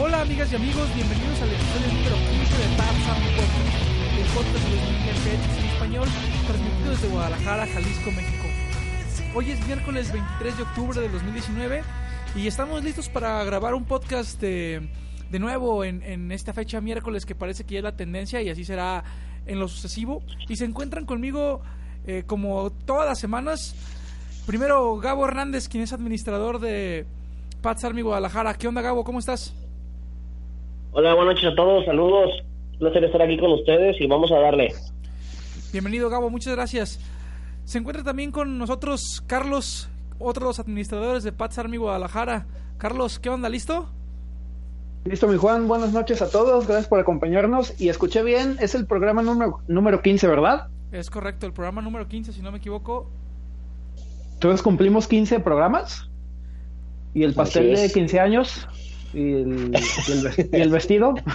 Hola amigas y amigos, bienvenidos al episodio número 15 de Paz Podcast, el podcast de los en español, transmitido desde Guadalajara, Jalisco, México. Hoy es miércoles 23 de octubre de 2019 y estamos listos para grabar un podcast de, de nuevo en, en esta fecha miércoles que parece que ya es la tendencia y así será en lo sucesivo. Y se encuentran conmigo eh, como todas las semanas. Primero Gabo Hernández, quien es administrador de Pats Army Guadalajara. ¿Qué onda Gabo? ¿Cómo estás? Hola, buenas noches a todos, saludos. Un placer estar aquí con ustedes y vamos a darle. Bienvenido Gabo, muchas gracias. Se encuentra también con nosotros Carlos, otro de los administradores de Pats Army Guadalajara. Carlos, ¿qué onda? ¿Listo? Listo, mi Juan. Buenas noches a todos. Gracias por acompañarnos. Y escuché bien, es el programa número, número 15, ¿verdad? Es correcto, el programa número 15, si no me equivoco. Entonces cumplimos 15 programas. Y el pastel de es. 15 años. Y el, y el, ves- y el vestido.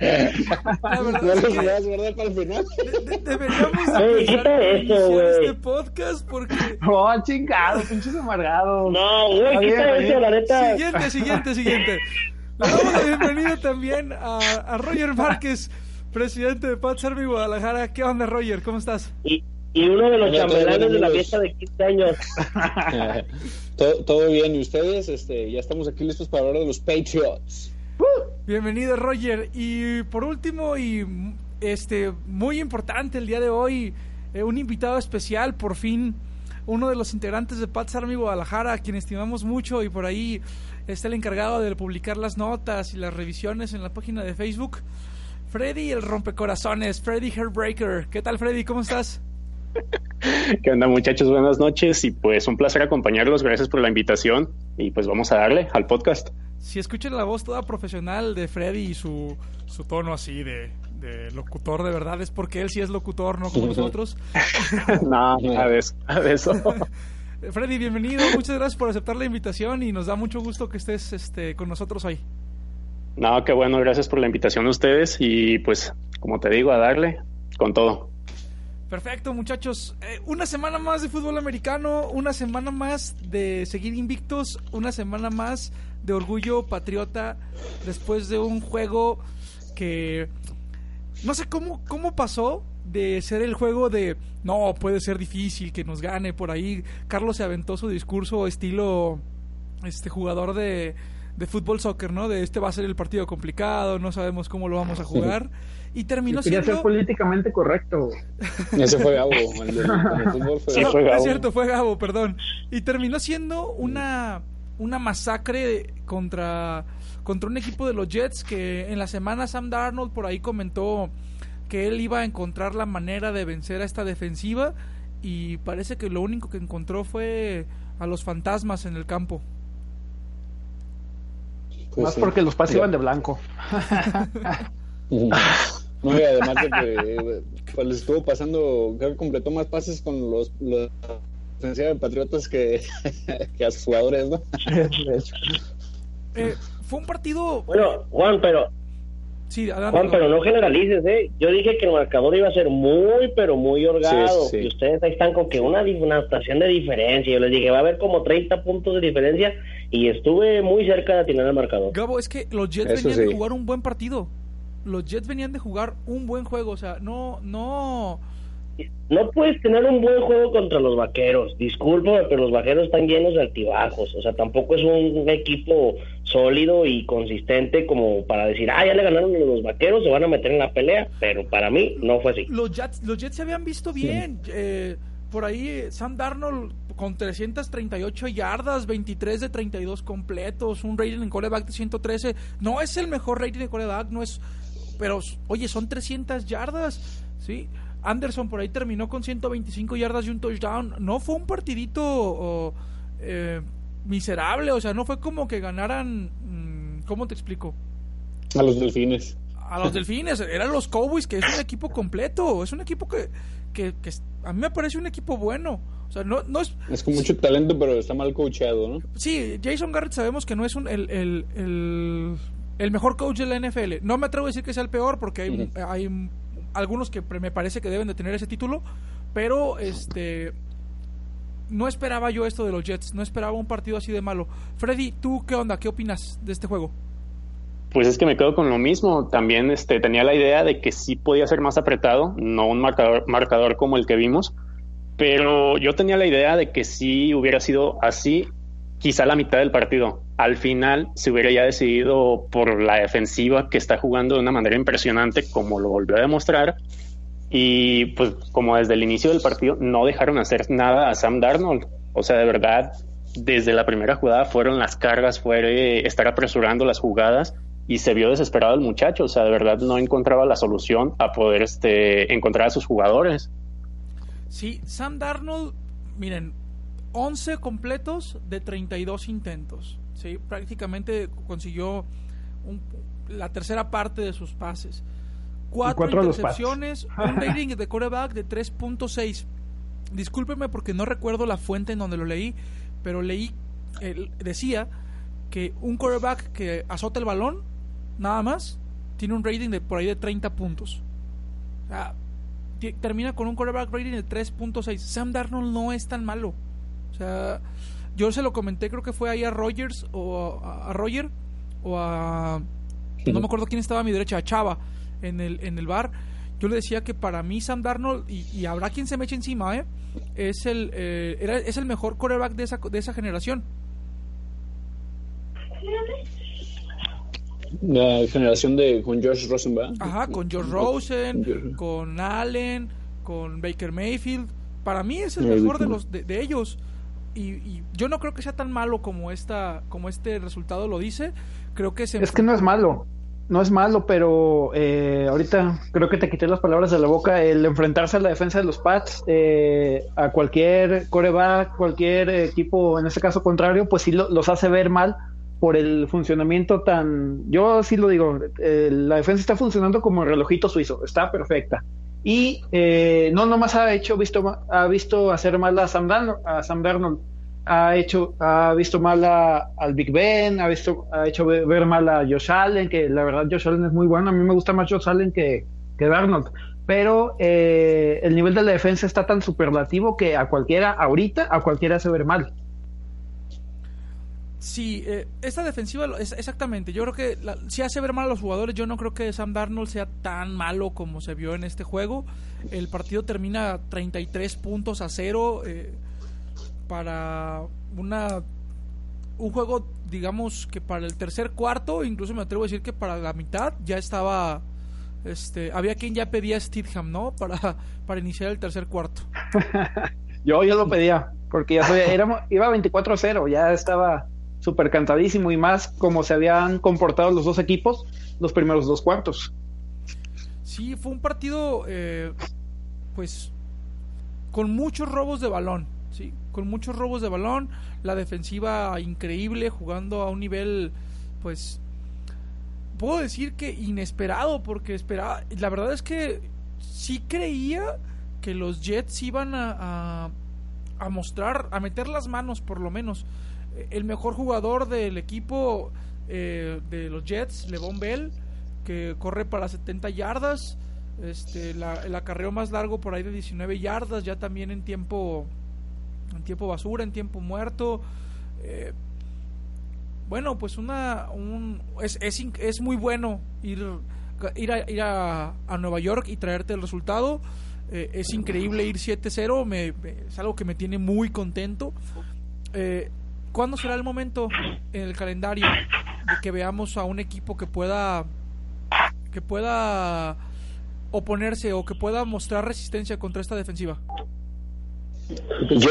La verdad No es que ¿verdad? Para el final. de- de- deberíamos de Ey, pensar quita en eso, este podcast porque... oh, chingado, pinches amargados. No, güey, quita eso, bien. la neta. Siguiente, siguiente, siguiente. Le damos la bienvenida también a, a Roger Márquez, presidente de Pats Army Guadalajara. ¿Qué onda, Roger? ¿Cómo estás? Y, y uno de los chambelanes de la fiesta de 15 años. todo, todo bien, ¿y ustedes? Este, ya estamos aquí listos para hablar de los Patriots. Bienvenido, Roger. Y por último, y este muy importante el día de hoy, eh, un invitado especial, por fin, uno de los integrantes de Pats Army Guadalajara, a quien estimamos mucho y por ahí está el encargado de publicar las notas y las revisiones en la página de Facebook. Freddy el rompecorazones, Freddy Hairbreaker. ¿Qué tal, Freddy? ¿Cómo estás? ¿Qué onda muchachos? Buenas noches y pues un placer acompañarlos, gracias por la invitación y pues vamos a darle al podcast. Si escuchan la voz toda profesional de Freddy y su, su tono así de, de locutor de verdad, es porque él sí es locutor, no como nosotros. no, nada de eso. nada de eso. Freddy, bienvenido, muchas gracias por aceptar la invitación y nos da mucho gusto que estés este, con nosotros hoy. No, qué bueno, gracias por la invitación a ustedes y pues como te digo, a darle con todo. Perfecto, muchachos. Eh, una semana más de fútbol americano, una semana más de seguir invictos, una semana más de orgullo patriota después de un juego que no sé cómo, cómo pasó de ser el juego de no, puede ser difícil que nos gane por ahí. Carlos se aventó su discurso estilo este jugador de, de fútbol soccer, ¿no? De este va a ser el partido complicado, no sabemos cómo lo vamos a jugar. Y terminó Quería ser siendo... políticamente correcto. Ese fue Gabo, el del el fútbol fue Sí, fue No, Gabo. es cierto, fue Gabo, perdón. Y terminó siendo una, una masacre contra, contra un equipo de los Jets que en la semana Sam Darnold por ahí comentó que él iba a encontrar la manera de vencer a esta defensiva y parece que lo único que encontró fue a los fantasmas en el campo. Pues Más sí. porque los pases iban de blanco. No, y además de que eh, pues, les estuvo pasando, creo que completó más pases con los, los de Patriotas que, que a sus jugadores. Eh, fue un partido... Bueno, Juan, pero Sí, adelante. Juan, pero no generalices, ¿eh? Yo dije que el marcador iba a ser muy, pero muy holgado. Sí, sí. Y ustedes ahí están con que una, una estación de diferencia. Yo les dije, va a haber como 30 puntos de diferencia. Y estuve muy cerca de atinar el marcador. Gabo, es que los Jets Eso venían de sí. jugar un buen partido. Los Jets venían de jugar un buen juego, o sea, no, no, No puedes tener un buen juego contra los vaqueros. Discúlpame, pero los vaqueros están llenos de altibajos. O sea, tampoco es un equipo sólido y consistente como para decir, ah, ya le ganaron los vaqueros, se van a meter en la pelea. Pero para mí no fue así. los Jets, los Jets se habían visto bien. Eh, por ahí Sam Darnold con 338 yardas, 23 de 32 completos, un rating en coreback de 113. No es el mejor rating de coreback, no es. Pero, oye, son 300 yardas, ¿sí? Anderson por ahí terminó con 125 yardas y un touchdown. No fue un partidito eh, miserable, o sea, no fue como que ganaran. Mm, ¿Cómo te explico? A los delfines. A los delfines, eran los Cowboys, que es un equipo completo, es un equipo que, que, a mí me parece un equipo bueno. O sea, no, no es... Es con mucho talento, pero está mal coachado, ¿no? Sí, Jason Garrett sabemos que no es un, el, el, el, mejor coach de la NFL. No me atrevo a decir que sea el peor, porque hay, hay algunos que me parece que deben de tener ese título, pero este no esperaba yo esto de los Jets, no esperaba un partido así de malo. Freddy, ¿tú qué onda? ¿Qué opinas de este juego? Pues es que me quedo con lo mismo. También este, tenía la idea de que sí podía ser más apretado, no un marcador, marcador como el que vimos, pero yo tenía la idea de que sí hubiera sido así, quizá la mitad del partido. Al final se hubiera ya decidido por la defensiva que está jugando de una manera impresionante, como lo volvió a demostrar, y pues como desde el inicio del partido no dejaron hacer nada a Sam Darnold. O sea, de verdad, desde la primera jugada fueron las cargas, fue estar apresurando las jugadas y se vio desesperado el muchacho. O sea, de verdad no encontraba la solución a poder este, encontrar a sus jugadores. Sí, Sam Darnold, miren, 11 completos de 32 intentos. Sí, prácticamente consiguió la tercera parte de sus pases cuatro, intercepciones, un rating de quarterback de 3.6. Discúlpeme porque no recuerdo la fuente en donde lo leí, pero leí, decía que un quarterback que azota el balón, nada más, tiene un rating de por ahí de 30 puntos. termina con un quarterback rating de 3.6. Sam Darnold no es tan malo. O sea, yo se lo comenté, creo que fue ahí a Rogers o a, a Roger o a... No me acuerdo quién estaba a mi derecha, a Chava en el, en el bar, yo le decía que para mí Sam Darnold, y, habrá quien se me eche encima, ¿eh? es, el, eh, era, es el mejor quarterback de esa, de esa generación. La generación de con George Rosen, Ajá, con George Rosen, con Allen, con Baker Mayfield. Para mí es el mejor de los de, ellos. Y, y, yo no creo que sea tan malo como esta como este resultado lo dice. Creo que se es que no es malo no es malo, pero eh, ahorita creo que te quité las palabras de la boca. El enfrentarse a la defensa de los Pats, eh, a cualquier coreback, cualquier equipo, en este caso contrario, pues sí los hace ver mal por el funcionamiento tan. Yo sí lo digo, eh, la defensa está funcionando como el relojito suizo, está perfecta. Y no nomás ha hecho visto ha visto hacer mal a Sam, a Sam Darnold. Ha hecho, ha visto mal al Big Ben, ha visto, ha hecho ver, mal a Josh Allen, que la verdad Josh Allen es muy bueno, a mí me gusta más Josh Allen que, que Darnold, pero eh, el nivel de la defensa está tan superlativo que a cualquiera, ahorita, a cualquiera hace ver mal. Sí, eh, esta defensiva, es, exactamente, yo creo que si hace ver mal a los jugadores, yo no creo que Sam Darnold sea tan malo como se vio en este juego. El partido termina 33 puntos a cero. Eh, para una un juego, digamos que para el tercer cuarto, incluso me atrevo a decir que para la mitad ya estaba este, había quien ya pedía Steadham, ¿no? Para, para iniciar el tercer cuarto. yo ya lo pedía, porque ya era, iba 24-0, ya estaba súper cantadísimo y más como se habían comportado los dos equipos los primeros dos cuartos. Sí, fue un partido, eh, pues, con muchos robos de balón sí, con muchos robos de balón, la defensiva increíble, jugando a un nivel, pues, puedo decir que inesperado, porque esperaba, la verdad es que sí creía que los Jets iban a, a, mostrar, a meter las manos por lo menos. El mejor jugador del equipo eh, de los Jets, Levon Bell, que corre para 70 yardas, este, la, el acarreo más largo por ahí de 19 yardas, ya también en tiempo en tiempo basura, en tiempo muerto. Eh, bueno, pues una un, es, es, es, muy bueno ir, ir, a, ir a, Nueva York y traerte el resultado. Eh, es increíble ir 7-0, me, es algo que me tiene muy contento. Eh, ¿Cuándo será el momento en el calendario de que veamos a un equipo que pueda que pueda oponerse o que pueda mostrar resistencia contra esta defensiva? Yo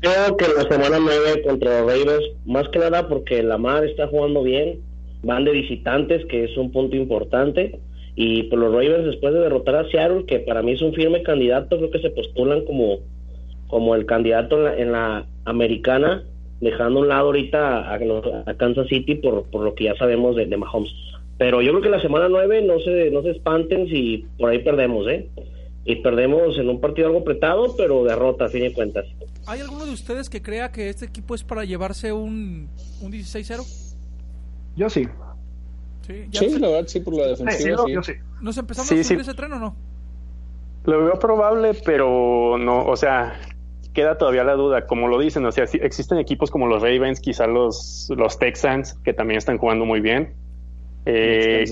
creo que la semana 9 contra los Ravens, más que nada porque Lamar está jugando bien, van de visitantes, que es un punto importante, y por los Ravens después de derrotar a Seattle, que para mí es un firme candidato, creo que se postulan como, como el candidato en la, americana, dejando a un lado ahorita a, Kansas City por, por lo que ya sabemos de, de Mahomes. Pero yo creo que la semana 9 no se, no se espanten si por ahí perdemos, ¿eh? Y perdemos en un partido algo apretado, pero derrota a fin de cuentas. ¿Hay alguno de ustedes que crea que este equipo es para llevarse un, un 16-0? Yo sí. Sí, sí la verdad, sí, por la defensiva. Sí, Yo sí. ¿Nos empezamos a subir ese tren o no? Lo veo probable, pero no, o sea, queda todavía la duda, como lo dicen, o sea, existen equipos como los Ravens, quizás los, los Texans, que también están jugando muy bien, eh,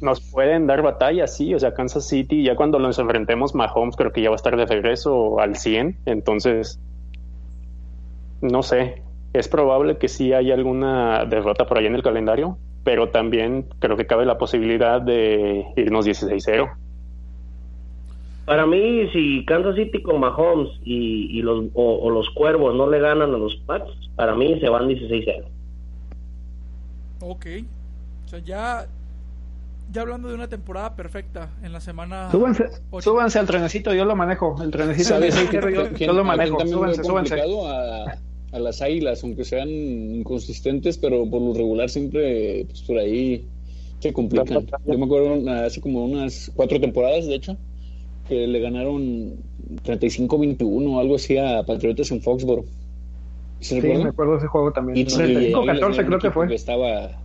nos pueden dar batalla, sí, o sea, Kansas City, ya cuando nos enfrentemos, Mahomes creo que ya va a estar de regreso al 100, entonces, no sé, es probable que sí haya alguna derrota por ahí en el calendario, pero también creo que cabe la posibilidad de irnos 16-0. Para mí, si Kansas City con Mahomes y, los, o, los Cuervos no le ganan a los Pats, para mí se van 16-0. Ok. O sea, ya, ya hablando de una temporada perfecta en la semana. Súbanse, súbanse al trenecito, yo lo manejo. El trenecito de yo, yo, lo manejo. Súbanse, súbanse. A, a, las águilas, aunque sean inconsistentes, pero por lo regular siempre pues, por ahí se complican. Yo me acuerdo hace como unas cuatro temporadas, de hecho, que le ganaron 35-21 o algo así a Patriotas en Foxboro. ¿Sí, me acuerdo de ese juego también. 35-14 creo que fue. Que estaba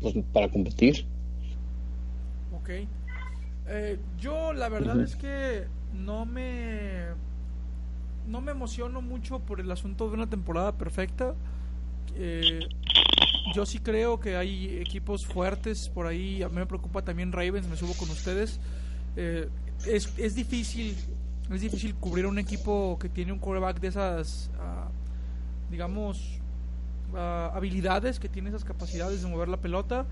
pues, para competir. Ok. Eh, yo la verdad es que no me no me emociono mucho por el asunto de una temporada perfecta. Eh, yo sí creo que hay equipos fuertes por ahí. A mí me preocupa también Ravens, me subo con ustedes. Eh, es, es difícil es difícil cubrir un equipo que tiene un quarterback de esas, ah, digamos, habilidades, que tiene esas capacidades de mover la pelota.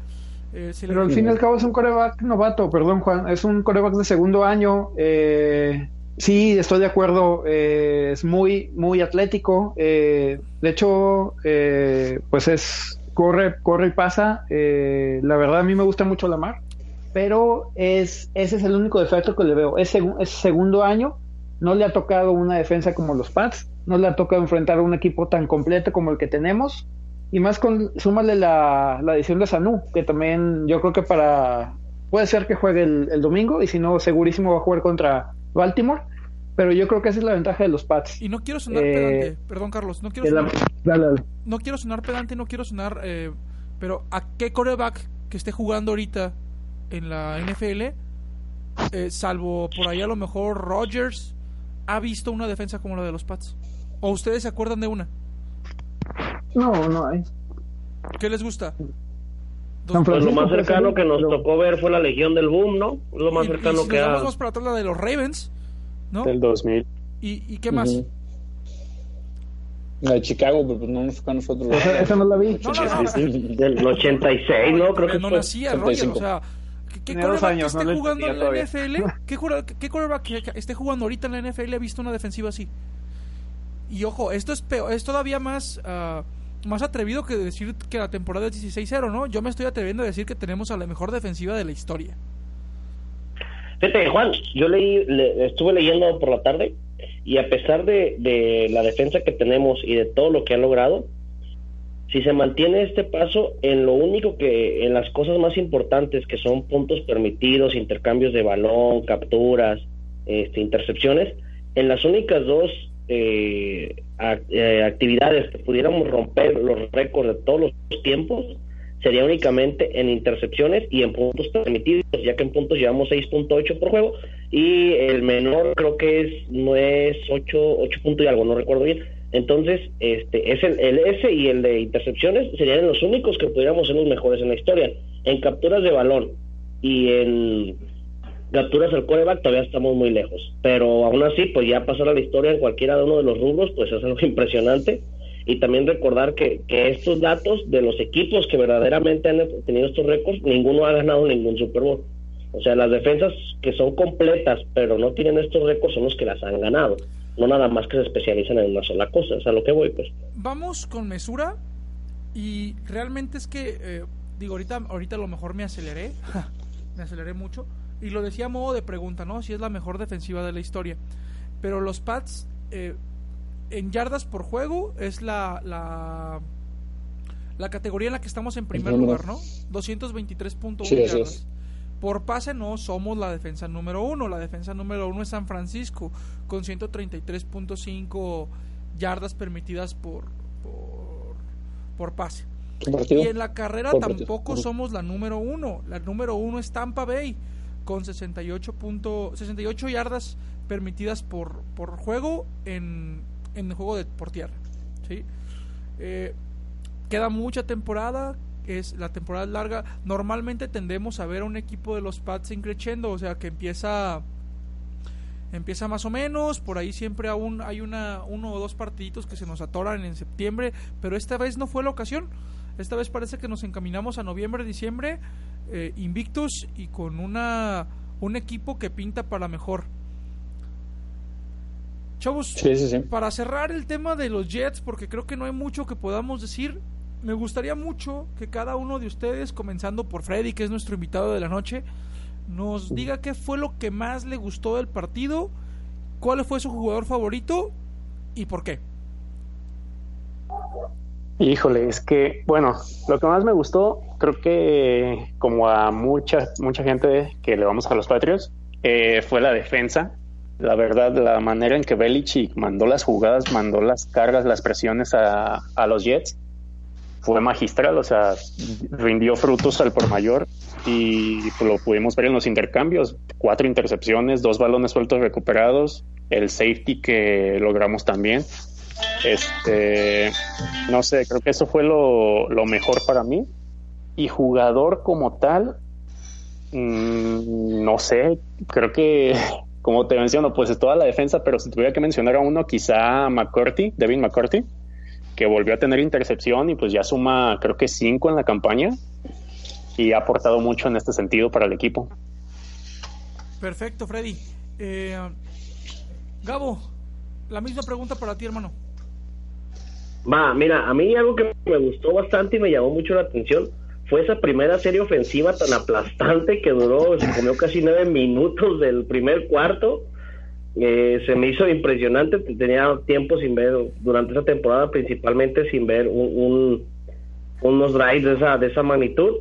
Eh, Pero al fin y al cabo es un coreback novato, perdón Juan, es un coreback de segundo año. Eh, sí, estoy de acuerdo, eh, es muy, muy atlético. de hecho, pues es, corre, corre y pasa. la verdad a mí me gusta mucho la mar, pero es, ese es el único defecto que le veo. Es, es segundo año, no le ha tocado una defensa como los Pats, no le ha tocado enfrentar a un equipo tan completo como el que tenemos. Y más con, súmale la, la edición de Sanu, que también yo creo que para, puede ser que juegue el, domingo y si no, segurísimo va a jugar contra Baltimore. Pero yo creo que esa es la ventaja de los Pats. Y no quiero sonar eh, pedante, perdón Carlos, no quiero sonar, no quiero sonar pedante, no quiero sonar, eh, pero ¿a qué coreback que esté jugando ahorita en la NFL, eh, salvo por ahí a lo mejor Rodgers, ha visto una defensa como la de los Pats? ¿O ustedes se acuerdan de una? No, no hay. ¿Qué les gusta? Pues lo más cercano que nos tocó ver fue la Legión del Boom, ¿no? Lo más cercano y si que nos vamos para atrás la de los Ravens, ¿no? Del 2000. ¿Y, y qué más? La de Chicago, pero pues no nos tocó a nosotros. Esa, no la vi. No, no, no. Del 86, ¿no? Creo que no nacía, Roger, o sea... ¿Qué quarterback que esté jugando en la NFL? ¿Qué, ¿Qué quarterback que esté jugando ahorita en la NFL ha visto una defensiva así? Y ojo, esto es peor, es todavía más uh, más atrevido que decir que la temporada es 16-0, ¿no? Yo me estoy atreviendo a decir que tenemos a la mejor defensiva de la historia. Fíjate, Juan, yo leí, estuve leyendo por la tarde y a pesar de, de la defensa que tenemos y de todo lo que han logrado, si se mantiene este paso en lo único que, en las cosas más importantes que son puntos permitidos, intercambios de balón, capturas, este, intercepciones, en las únicas dos eh, eh, actividades que pudiéramos romper los récords de todos los tiempos sería únicamente en intercepciones y en puntos permitidos, ya que en puntos llevamos 6.8 por juego y el menor creo que es no es 8, 8 puntos y algo, no recuerdo bien. Entonces, este es el, el S y el de intercepciones serían los únicos que pudiéramos ser los mejores en la historia. En capturas de balón y en capturas al coreback todavía estamos muy lejos. Pero aún así, pues ya pasar a la historia en cualquiera de uno de los rubros, pues es algo impresionante. Y también recordar que, que estos datos de los equipos que verdaderamente han tenido estos récords, ninguno ha ganado ningún Super Bowl. O sea, las defensas que son completas, pero no tienen estos récords, son los que las han ganado. No nada más que se especializan en una sola cosa, es a lo que voy, pues. Vamos con mesura y realmente es que, eh, digo, ahorita, ahorita a lo mejor me aceleré, me aceleré mucho, y lo decía a modo de pregunta, ¿no? Si es la mejor defensiva de la historia. Pero los Pats, eh, en yardas por juego, es la, la, la, categoría en la que estamos en primer lugar, ¿no? 223.1 yardas. Por pase no somos la defensa número uno. La defensa número uno es San Francisco con 133.5 yardas permitidas por, por, pase. Y en la carrera tampoco somos la número uno. La número uno es Tampa Bay con 68, 68 yardas permitidas por, por juego en, en el juego de por tierra. ¿sí? Eh, queda mucha temporada, es la temporada larga, normalmente tendemos a ver a un equipo de los Pats increciendo, o sea que empieza empieza más o menos, por ahí siempre aún hay una uno o dos partiditos que se nos atoran en septiembre, pero esta vez no fue la ocasión. Esta vez parece que nos encaminamos a noviembre, diciembre, eh, invictos y con una un equipo que pinta para mejor. Chavos, para cerrar el tema de los Jets, porque creo que no hay mucho que podamos decir, me gustaría mucho que cada uno de ustedes, comenzando por Freddy, que es nuestro invitado de la noche, nos diga qué fue lo que más le gustó del partido, cuál fue su jugador favorito y por qué. Híjole, es que, bueno, lo que más me gustó, creo que como a mucha, mucha gente que le vamos a los Patriots, eh, fue la defensa. La verdad, la manera en que Belichick mandó las jugadas, mandó las cargas, las presiones a, a los Jets, fue magistral, o sea, rindió frutos al por mayor y lo pudimos ver en los intercambios, cuatro intercepciones, dos balones sueltos recuperados, el safety que logramos también. Este, no sé, creo que eso fue lo, mejor para mí. Y jugador como tal, mm, no sé, creo que, como te menciono, pues es toda la defensa, pero si tuviera que mencionar a uno, quizá McCarthy, Devin McCarthy que volvió a tener intercepción y pues ya suma creo que cinco en la campaña y ha aportado mucho en este sentido para el equipo. Perfecto, Freddy. Eh, Gabo, la misma pregunta para ti, hermano. Va, mira, a mí algo que me gustó bastante y me llamó mucho la atención fue esa primera serie ofensiva tan aplastante que duró, se comió casi nueve minutos del primer cuarto eh, se me hizo impresionante, tenía tiempo sin ver, durante esa temporada principalmente sin ver un, unos drives de esa, de esa magnitud.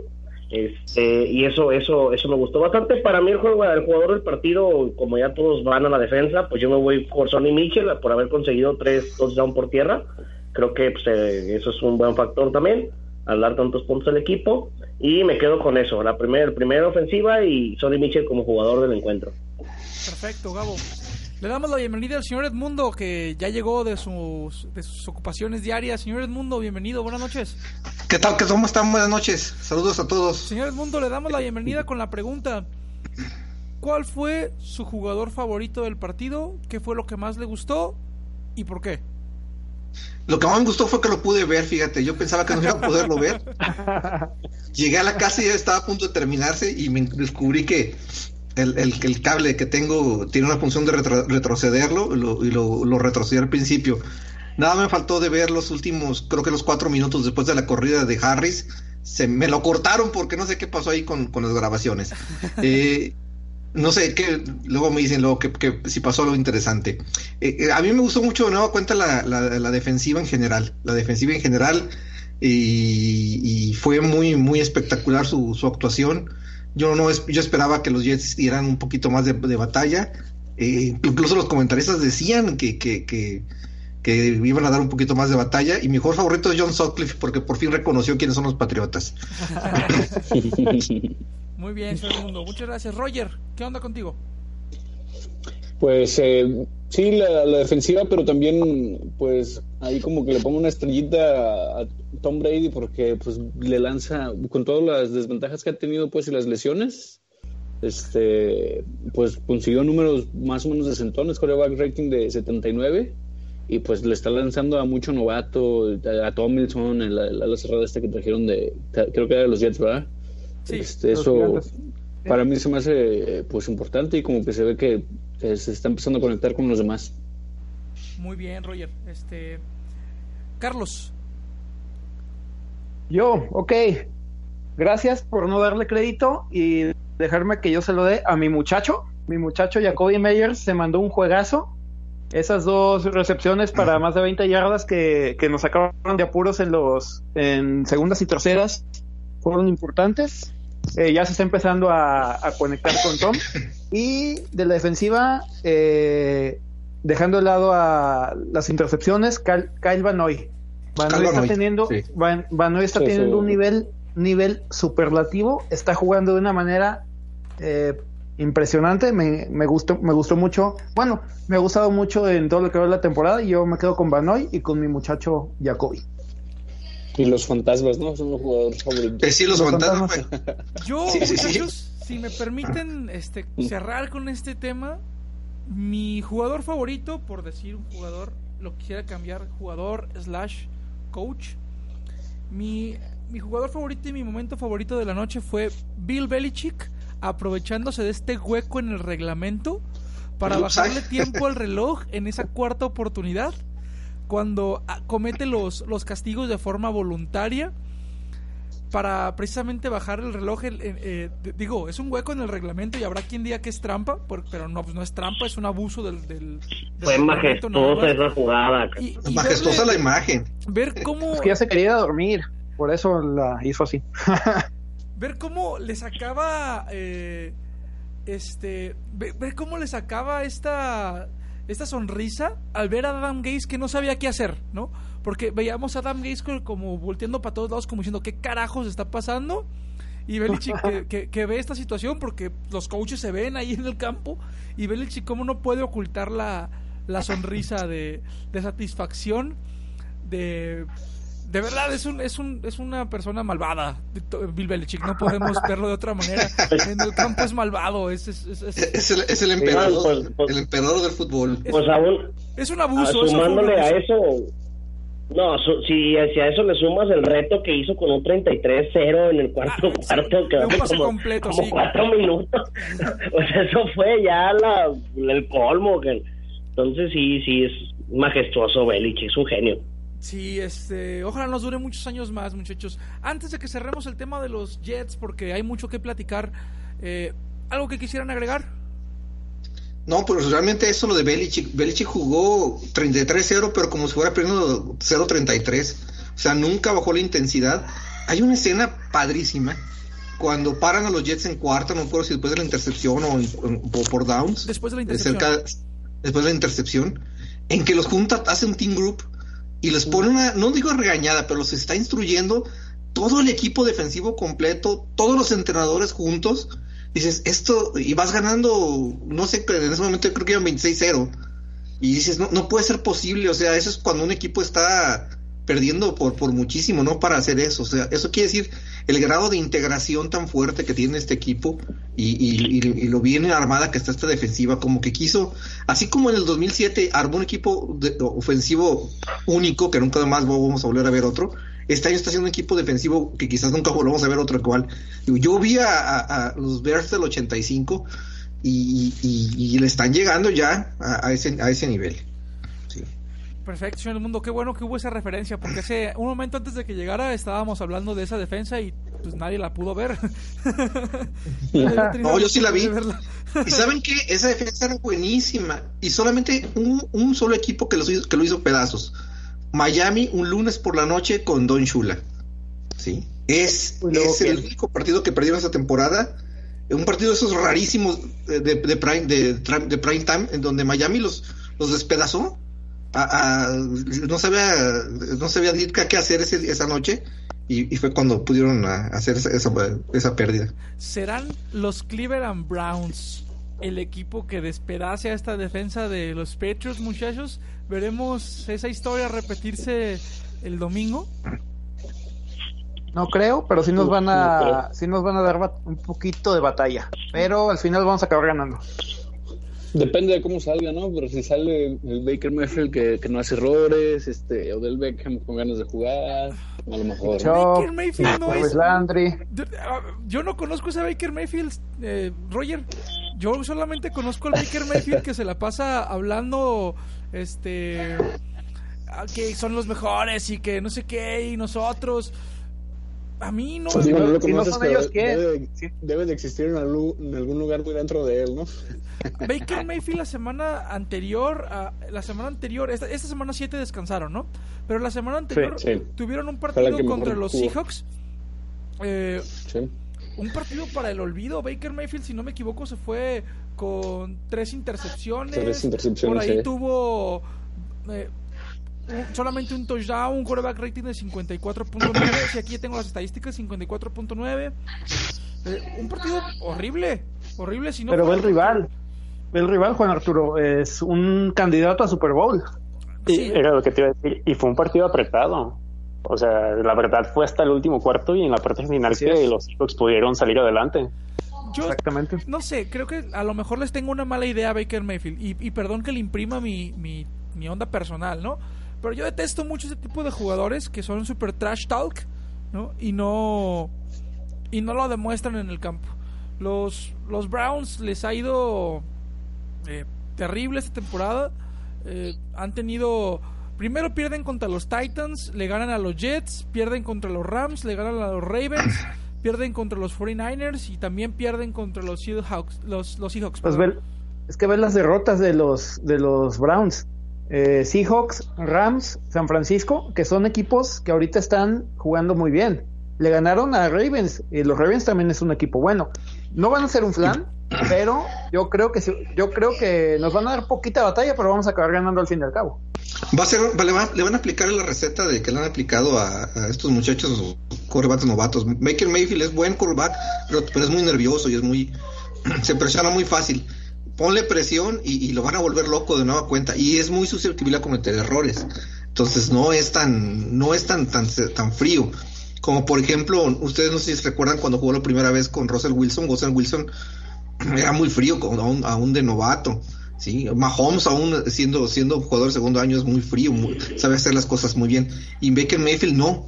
Este, y eso, eso, eso me gustó bastante. Para mí el, juego, el jugador del partido, como ya todos van a la defensa, pues yo me voy por Sonny Mitchell por haber conseguido tres touchdowns por tierra. Creo que pues, eh, eso es un buen factor también, al dar tantos puntos al equipo. Y me quedo con eso, la primera, primera ofensiva y Sonny Mitchell como jugador del encuentro. Perfecto, Gabo. Le damos la bienvenida al señor Edmundo, que ya llegó de sus, de sus ocupaciones diarias. Señor Edmundo, bienvenido, buenas noches. ¿Qué tal? ¿Cómo están? Buenas noches. Saludos a todos. Señor Edmundo, le damos la bienvenida con la pregunta. ¿Cuál fue su jugador favorito del partido? ¿Qué fue lo que más le gustó? ¿Y por qué? Lo que más me gustó fue que lo pude ver, fíjate, yo pensaba que no iba a poderlo ver. Llegué a la casa y ya estaba a punto de terminarse y me descubrí que el, el, cable que tengo tiene una función de retrocederlo y lo, lo retrocedí al principio. Nada me faltó de ver los últimos, creo que los cuatro minutos después de la corrida de Harris. Se me lo cortaron porque no sé qué pasó ahí con, las grabaciones. Eh, no sé, qué luego me dicen luego que, si pasó algo interesante. Eh, eh, a mí me gustó mucho de nuevo cuenta la, la, defensiva en general. La defensiva en general y, fue muy, muy espectacular su, su actuación. Yo no yo esperaba que los Jets dieran un poquito más de, batalla. Eh, incluso los comentaristas decían que, que, que, iban a dar un poquito más de batalla. Y mi mejor favorito es John Sutcliffe porque por fin reconoció quiénes son los patriotas. Muy bien, mundo. Muchas gracias. Roger, ¿qué onda contigo? Pues eh, sí, la, defensiva, pero también, pues ahí como que le pongo una estrellita a Tom Brady porque pues le lanza, con todas las desventajas que ha tenido pues y las lesiones, este, pues consiguió números más o menos de centones, coreback rating de 79 y pues le está lanzando a mucho novato, a Tomlinson, el ala cerrada este que trajeron de, creo que era de los Jets, ¿verdad? Sí, este, eso para mí se me hace pues importante y como que se ve que se está empezando a conectar con los demás. Muy bien, Roger. Este, Carlos. Yo, ok. Gracias por no darle crédito y dejarme que yo se lo dé a mi muchacho. Mi muchacho Jacoby Meyers se mandó un juegazo. Esas dos recepciones para más de 20 yardas que, que nos sacaron de apuros en los en segundas y terceras fueron importantes. Eh, ya se está empezando a, a, conectar con Tom. Y de la defensiva, eh, dejando de lado a las intercepciones, Kyle, Kyle Vanoy. Vanoy está teniendo, sí. Van, Vanoy está sí, teniendo sí. un nivel, nivel superlativo, está jugando de una manera eh, impresionante, me, me, gustó, me gustó mucho, bueno, me ha gustado mucho en todo lo que va la temporada y yo me quedo con Vanoy y con mi muchacho Jacoby. Y los fantasmas, ¿no? Son los jugadores favoritos. Eh, sí, los, los fantasmas. fantasmas. Yo, muchachos, si me permiten este, cerrar con este tema, mi jugador favorito, por decir un jugador, lo quisiera cambiar, jugador slash coach. Mi, mi jugador favorito y mi momento favorito de la noche fue Bill Belichick, aprovechándose de este hueco en el reglamento para bajarle tiempo al reloj en esa cuarta oportunidad cuando comete los, los castigos de forma voluntaria para precisamente bajar el reloj. Eh, eh, digo, es un hueco en el reglamento y habrá quien diga que es trampa, pero no, pues no es trampa, es un abuso del. del, del Fue majestuosa esa jugada. Y, y majestuosa verle, la imagen. Ver cómo. Es que ya se quería dormir, por eso la hizo así. ver cómo le sacaba. Eh, este. Ver, ver cómo le sacaba esta esta sonrisa al ver a Adam Gaze que no sabía qué hacer, ¿no? Porque veíamos a Adam Gaze como volteando para todos lados, como diciendo, ¿qué carajos está pasando? Y Belichick que, que, que, ve esta situación porque los coaches se ven ahí en el campo y Belichick cómo no puede ocultar la, la sonrisa de, de satisfacción de de verdad es un es un es una persona malvada Bill Belichick no podemos verlo de otra manera en el campo es malvado es es, es, es... es el, es el emperador pues, pues, el emperador del fútbol pues aún es un abuso sumándole a eso no, si, si, a eso le sumas el reto que hizo con un 33-0 en el cuarto ah, cuarto, que un pase como, completo, como sí. cuatro minutos, pues eso fue ya la, el colmo. Que, entonces sí, sí, es majestuoso Belichick, es un genio. Sí, este, ojalá nos dure muchos años más, muchachos. Antes de que cerremos el tema de los Jets, porque hay mucho que platicar, eh, ¿algo que quisieran agregar? No, pues realmente eso lo de Belichick. Belichick jugó 33-0, pero como si fuera perdiendo 0-33. O sea, nunca bajó la intensidad. Hay una escena padrísima cuando paran a los Jets en cuarta, no recuerdo si después de la intercepción o, en, o por downs. Después de la intercepción. Cerca, después de la intercepción, en que los junta, hace un team group y les pone una, no digo regañada, pero los está instruyendo todo el equipo defensivo completo, todos los entrenadores juntos dices, esto, y vas ganando, no sé, en ese momento creo que iban 26-0, y dices, no, no puede ser posible, o sea, eso es cuando un equipo está perdiendo por, por muchísimo, ¿no? Para hacer eso, o sea, eso quiere decir el grado de integración tan fuerte que tiene este equipo y, lo bien armada que está esta defensiva, como que quiso, así como en el 2007 armó un equipo de, ofensivo único, que nunca más vamos a volver a ver otro, este año está haciendo un equipo defensivo que quizás nunca volvamos a ver otro igual. Yo vi a, a, los Bears del 85 y, y, le están llegando ya a, ese, a ese nivel. Perfecto, señor del mundo. Qué bueno que hubo esa referencia, porque hace un momento antes de que llegara estábamos hablando de esa defensa y pues nadie la pudo ver. no, yo sí la vi. y saben que esa defensa era buenísima y solamente un, un solo equipo que, los hizo, que lo hizo pedazos. Miami un lunes por la noche con Don Shula. Sí. Es, es el único partido que perdieron esta temporada. Un partido de esos rarísimos de, de, de prime, de, de, prime time, en donde Miami los, los despedazó. A, a, no sabía no sabía qué hacer ese, esa noche y, y, fue cuando pudieron hacer esa, esa, esa pérdida. ¿Serán los Cleveland Browns el equipo que despedace a esta defensa de los Patriots, muchachos? ¿Veremos esa historia repetirse el domingo? No creo, pero sí nos van a, sí nos van a dar un poquito de batalla. Pero al final vamos a acabar ganando. Depende de cómo salga, ¿no? Pero si sale el Baker Mayfield que, que no hace errores, este, o del Beckham con ganas de jugar, a lo mejor. ¿no? Baker Mayfield no es. Landry. Yo no conozco ese Baker Mayfield, eh, Roger. Yo solamente conozco al Baker Mayfield que se la pasa hablando, este, que son los mejores y que no sé qué y nosotros. A mí no. Pues digo, no lo conoces, pero debe, debe, de existir en algún, en algún, lugar muy dentro de él, ¿no? Baker Mayfield la semana anterior, la semana anterior, esta, esta semana 7 descansaron, ¿no? Pero la semana anterior sí, sí. tuvieron un partido contra los Seahawks. Eh, sí un partido para el olvido. Baker Mayfield, si no me equivoco, se fue con tres intercepciones. Tres intercepciones. Por ahí tuvo eh, solamente un touchdown, un quarterback rating de 54.9. si aquí tengo las estadísticas, 54.9. Eh, un partido horrible, horrible. Si no Pero ve el rival. Ve el rival, Juan Arturo. Es un candidato a Super Bowl. Sí. Era lo que te iba a decir. Y fue un partido apretado. O sea, la verdad fue hasta el último cuarto y en la parte final Así que es. los Seahawks pudieron salir adelante. Yo, Exactamente. No sé, creo que a lo mejor les tengo una mala idea a Baker Mayfield. Y, y perdón que le imprima mi, mi, mi, onda personal, ¿no? Pero yo detesto mucho ese tipo de jugadores que son super trash talk, ¿no? Y no. Y no lo demuestran en el campo. Los, los Browns les ha ido eh, terrible esta temporada. Eh, han tenido Primero pierden contra los Titans, le ganan a los Jets, pierden contra los Rams, le ganan a los Ravens, pierden contra los 49ers y también pierden contra los Seahawks. Los, los Seahawks pues ve, es que ven las derrotas de los, de los Browns. Eh, Seahawks, Rams, San Francisco, que son equipos que ahorita están jugando muy bien. Le ganaron a Ravens y los Ravens también es un equipo bueno. No van a ser un flan, pero yo creo que yo creo que nos van a dar poquita batalla, pero vamos a acabar ganando al fin y al cabo. Va a ser, le, van, le van a aplicar la receta de que le han aplicado a, estos muchachos quarterbacks novatos. Baker Mayfield es buen quarterback, pero, pero, es muy nervioso y es muy se presiona muy fácil. Ponle presión y, lo van a volver loco de nueva cuenta y es muy susceptible a cometer errores. Entonces no es tan no es tan tan tan frío. Como por ejemplo, ustedes no sé si recuerdan cuando jugó la primera vez con Russell Wilson, Russell Wilson era muy frío aún, aún de novato. Sí, Mahomes aún siendo siendo jugador de segundo año es muy frío, sabe hacer las cosas muy bien. Y Baker Mayfield no,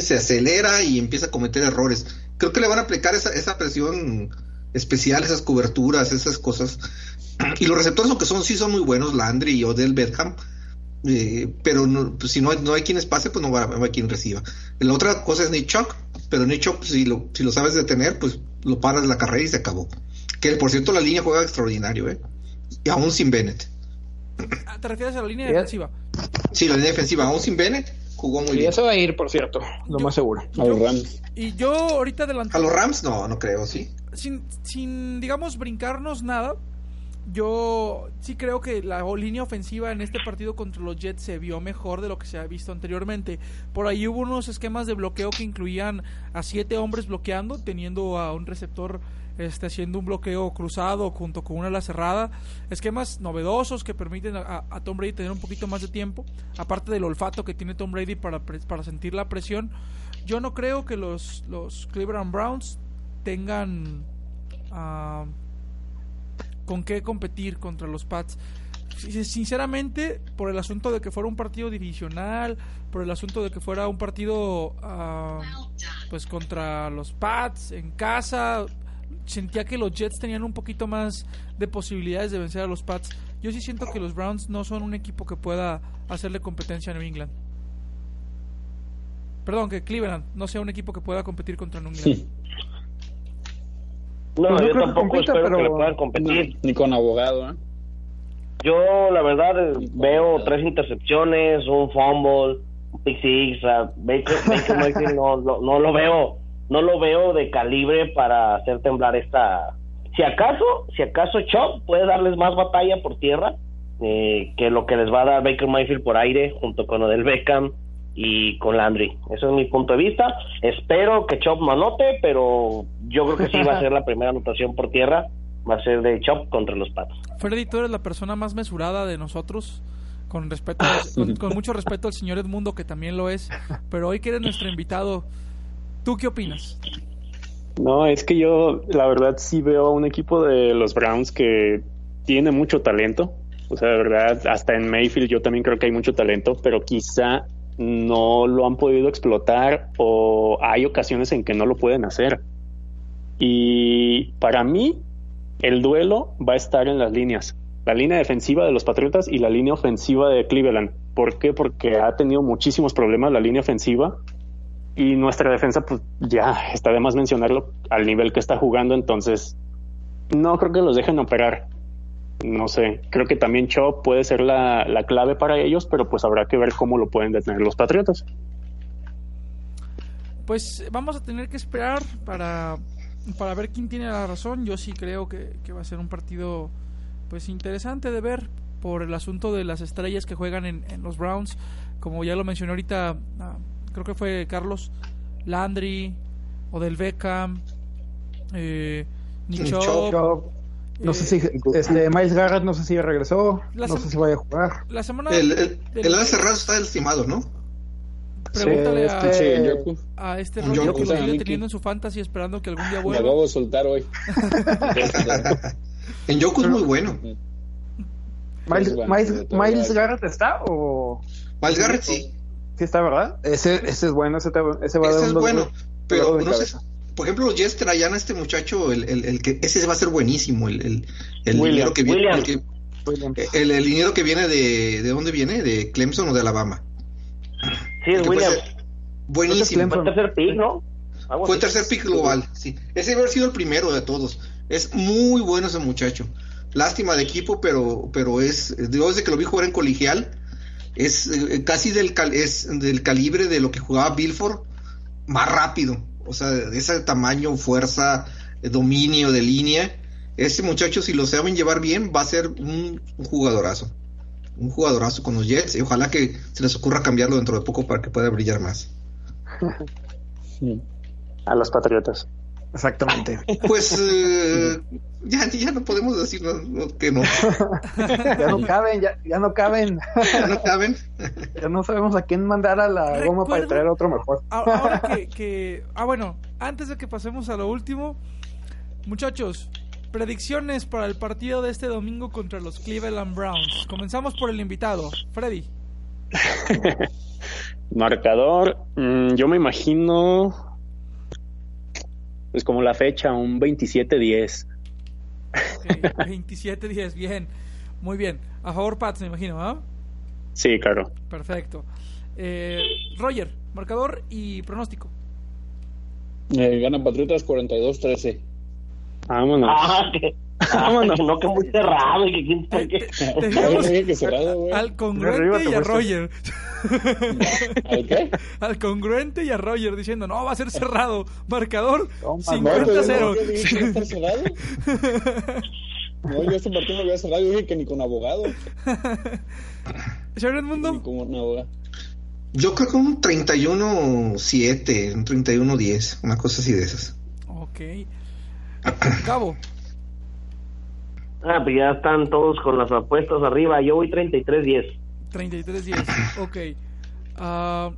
se acelera y empieza a cometer errores. Creo que le van a aplicar esa, esa presión especial, esas coberturas, esas cosas. Y los receptores, aunque son sí son muy buenos, Landry y Odell Beckham, eh, pero no, pues, si no hay, no hay quienes pase, pues no va, no hay quien reciba. La otra cosa es Nick Chuck, pero Nick Chuck, si lo, si lo sabes detener, pues lo paras de la carrera y se acabó. Que por cierto la línea juega extraordinario, ¿eh? Y aún sin Bennett. Ah, ¿Te refieres a la línea defensiva? Sí, la línea defensiva, aún sin Bennett, jugó muy y bien. eso va a ir, por cierto, lo yo, más seguro. A los Rams. Y yo ahorita adelanté. A los Rams no, no creo, sí. Sin, sin digamos, brincarnos nada, yo sí creo que la línea ofensiva en este partido contra los Jets se vio mejor de lo que se ha visto anteriormente. Por ahí hubo unos esquemas de bloqueo que incluían a siete hombres bloqueando, teniendo a un receptor este, haciendo un bloqueo cruzado junto con una ala cerrada. Esquemas novedosos que permiten a, a, Tom Brady tener un poquito más de tiempo. Aparte del olfato que tiene Tom Brady para, para sentir la presión. Yo no creo que los, los Cleveland Browns tengan... Uh, con qué competir contra los Pats. Sinceramente, por el asunto de que fuera un partido divisional, por el asunto de que fuera un partido uh, pues contra los Pats en casa, sentía que los Jets tenían un poquito más de posibilidades de vencer a los Pats. Yo sí siento que los Browns no son un equipo que pueda hacerle competencia a New England. Perdón, que Cleveland no sea un equipo que pueda competir contra New England. Sí. No, no yo tampoco compita, espero pero... que le puedan competir. No, ni con abogado, ¿eh? Yo, la verdad, veo tres intercepciones, un fumble, un pick six. Uh, Baker, Baker Mayfield no, no, no lo veo, no lo veo de calibre para hacer temblar esta. Si acaso, si acaso Chop puede darles más batalla por tierra eh, que lo que les va a dar Baker Mayfield por aire, junto con Odell Beckham y con Landry. Eso es mi punto de vista. Espero que Chop no anote, pero yo creo que sí va a ser la primera anotación por tierra. Va a ser de Chop contra los Patos. Freddy, tú eres la persona más mesurada de nosotros. Con, respeto, con, con, mucho respeto al señor Edmundo, que también lo es. Pero hoy que eres nuestro invitado, ¿tú qué opinas? No, es que yo, la verdad, sí veo a un equipo de los Browns que tiene mucho talento. O sea, de verdad, hasta en Mayfield yo también creo que hay mucho talento, pero quizá no lo han podido explotar o hay ocasiones en que no lo pueden hacer. Y para mí, el duelo va a estar en las líneas. La línea defensiva de los Patriotas y la línea ofensiva de Cleveland. ¿Por qué? Porque ha tenido muchísimos problemas la línea ofensiva y nuestra defensa, pues ya está de más mencionarlo al nivel que está jugando. Entonces, no creo que los dejen operar. No sé, creo que también Chop puede ser la, la clave para ellos, pero pues habrá que ver cómo lo pueden detener los Patriotas. Pues vamos a tener que esperar para, para ver quién tiene la razón. Yo sí creo que, que va a ser un partido pues interesante de ver por el asunto de las estrellas que juegan en, en los Browns. Como ya lo mencioné ahorita, ah, creo que fue Carlos Landry, Odell Beckham, eh, Nick Chop, Chubb, Chop. No eh, sé si este, Miles Garrett, no sé si regresó, La no sé si vaya a jugar. La semana El, el, del- el ala cerrado está estimado, ¿no? pregúntale Sí, a, este- Sí, Yoku. a este Yoku que lo sigue teniendo en su fantasy esperando que algún día vuelva. acabo de soltar hoy. En Yoku es muy bueno. Miles, Miles-. Garrett está o Miles Garrett sí. sí está, ¿verdad? Ese, ese es bueno, ese, te- ese va a dar Ese es un dolor- bueno. Pero no sé. Por ejemplo, los Jets traían a este muchacho, el, el, el que ese va a ser buenísimo, el, el, el William. que viene, William. el, que- el, el liniero que viene de, ¿de dónde viene? ¿De Clemson o de Alabama? Sí, es William. Buenísimo. Fue el tercer pick, ¿no? Algo Fue así. tercer pick global, sí. Ese debe haber sido el primero de todos. Es muy bueno ese muchacho. Lástima de equipo, pero, pero es, yo desde que lo vi jugar en colegial, es eh, casi del, cal- es del calibre de lo que jugaba Bilford, más rápido. O sea, de ese tamaño, fuerza, eh, dominio de línea. Ese muchacho, si lo saben llevar bien, va a ser un, un jugadorazo. Un jugadorazo con los Jets. Y ojalá que se les ocurra cambiarlo dentro de poco para que pueda brillar más. A los Patriotas. Exactamente. Pues eh, ya, ya no podemos decir no- no- que no. ya no caben, ya, ya no caben. Ya no caben. Ya no sabemos a quién mandar a la goma para traer otro mejor. Ahora que, que- Ah, bueno, antes de que pasemos a lo último, muchachos, predicciones para el partido de este domingo contra los Cleveland Browns. Comenzamos por el invitado, Freddy. Marcador, mm, yo me imagino. Pues como la fecha, un 27-10. Ok, 27-10, bien. Muy bien. A favor, Pats, me imagino, ¿ah? Sí, claro. Perfecto. Eh, Roger, marcador y pronóstico. Eh, gana Patriotas 42-13. Vámonos. Ah, ah, Vámonos. que no, que muy cerrado y que quién sabe qué. Te- No, Teníamos dije que cerrado, güey. al congruente te y a. Roger. ¿Al qué? Al congruente y a Roger diciendo, no, va a ser cerrado. Marcador Toma, No, pero 50-0. no, yo dije que iba a estar cerrado. No, yo este partido no había cerrado. Yo dije que ni con abogado. Señor Ni Edmundo, con un abogado. Yo creo que un 31-7, un 31-10, una cosa así de esas. ok. Cabo, Ah, pues ya están todos con las apuestas arriba. Yo voy 33-10. 33-10. Ok. Ah,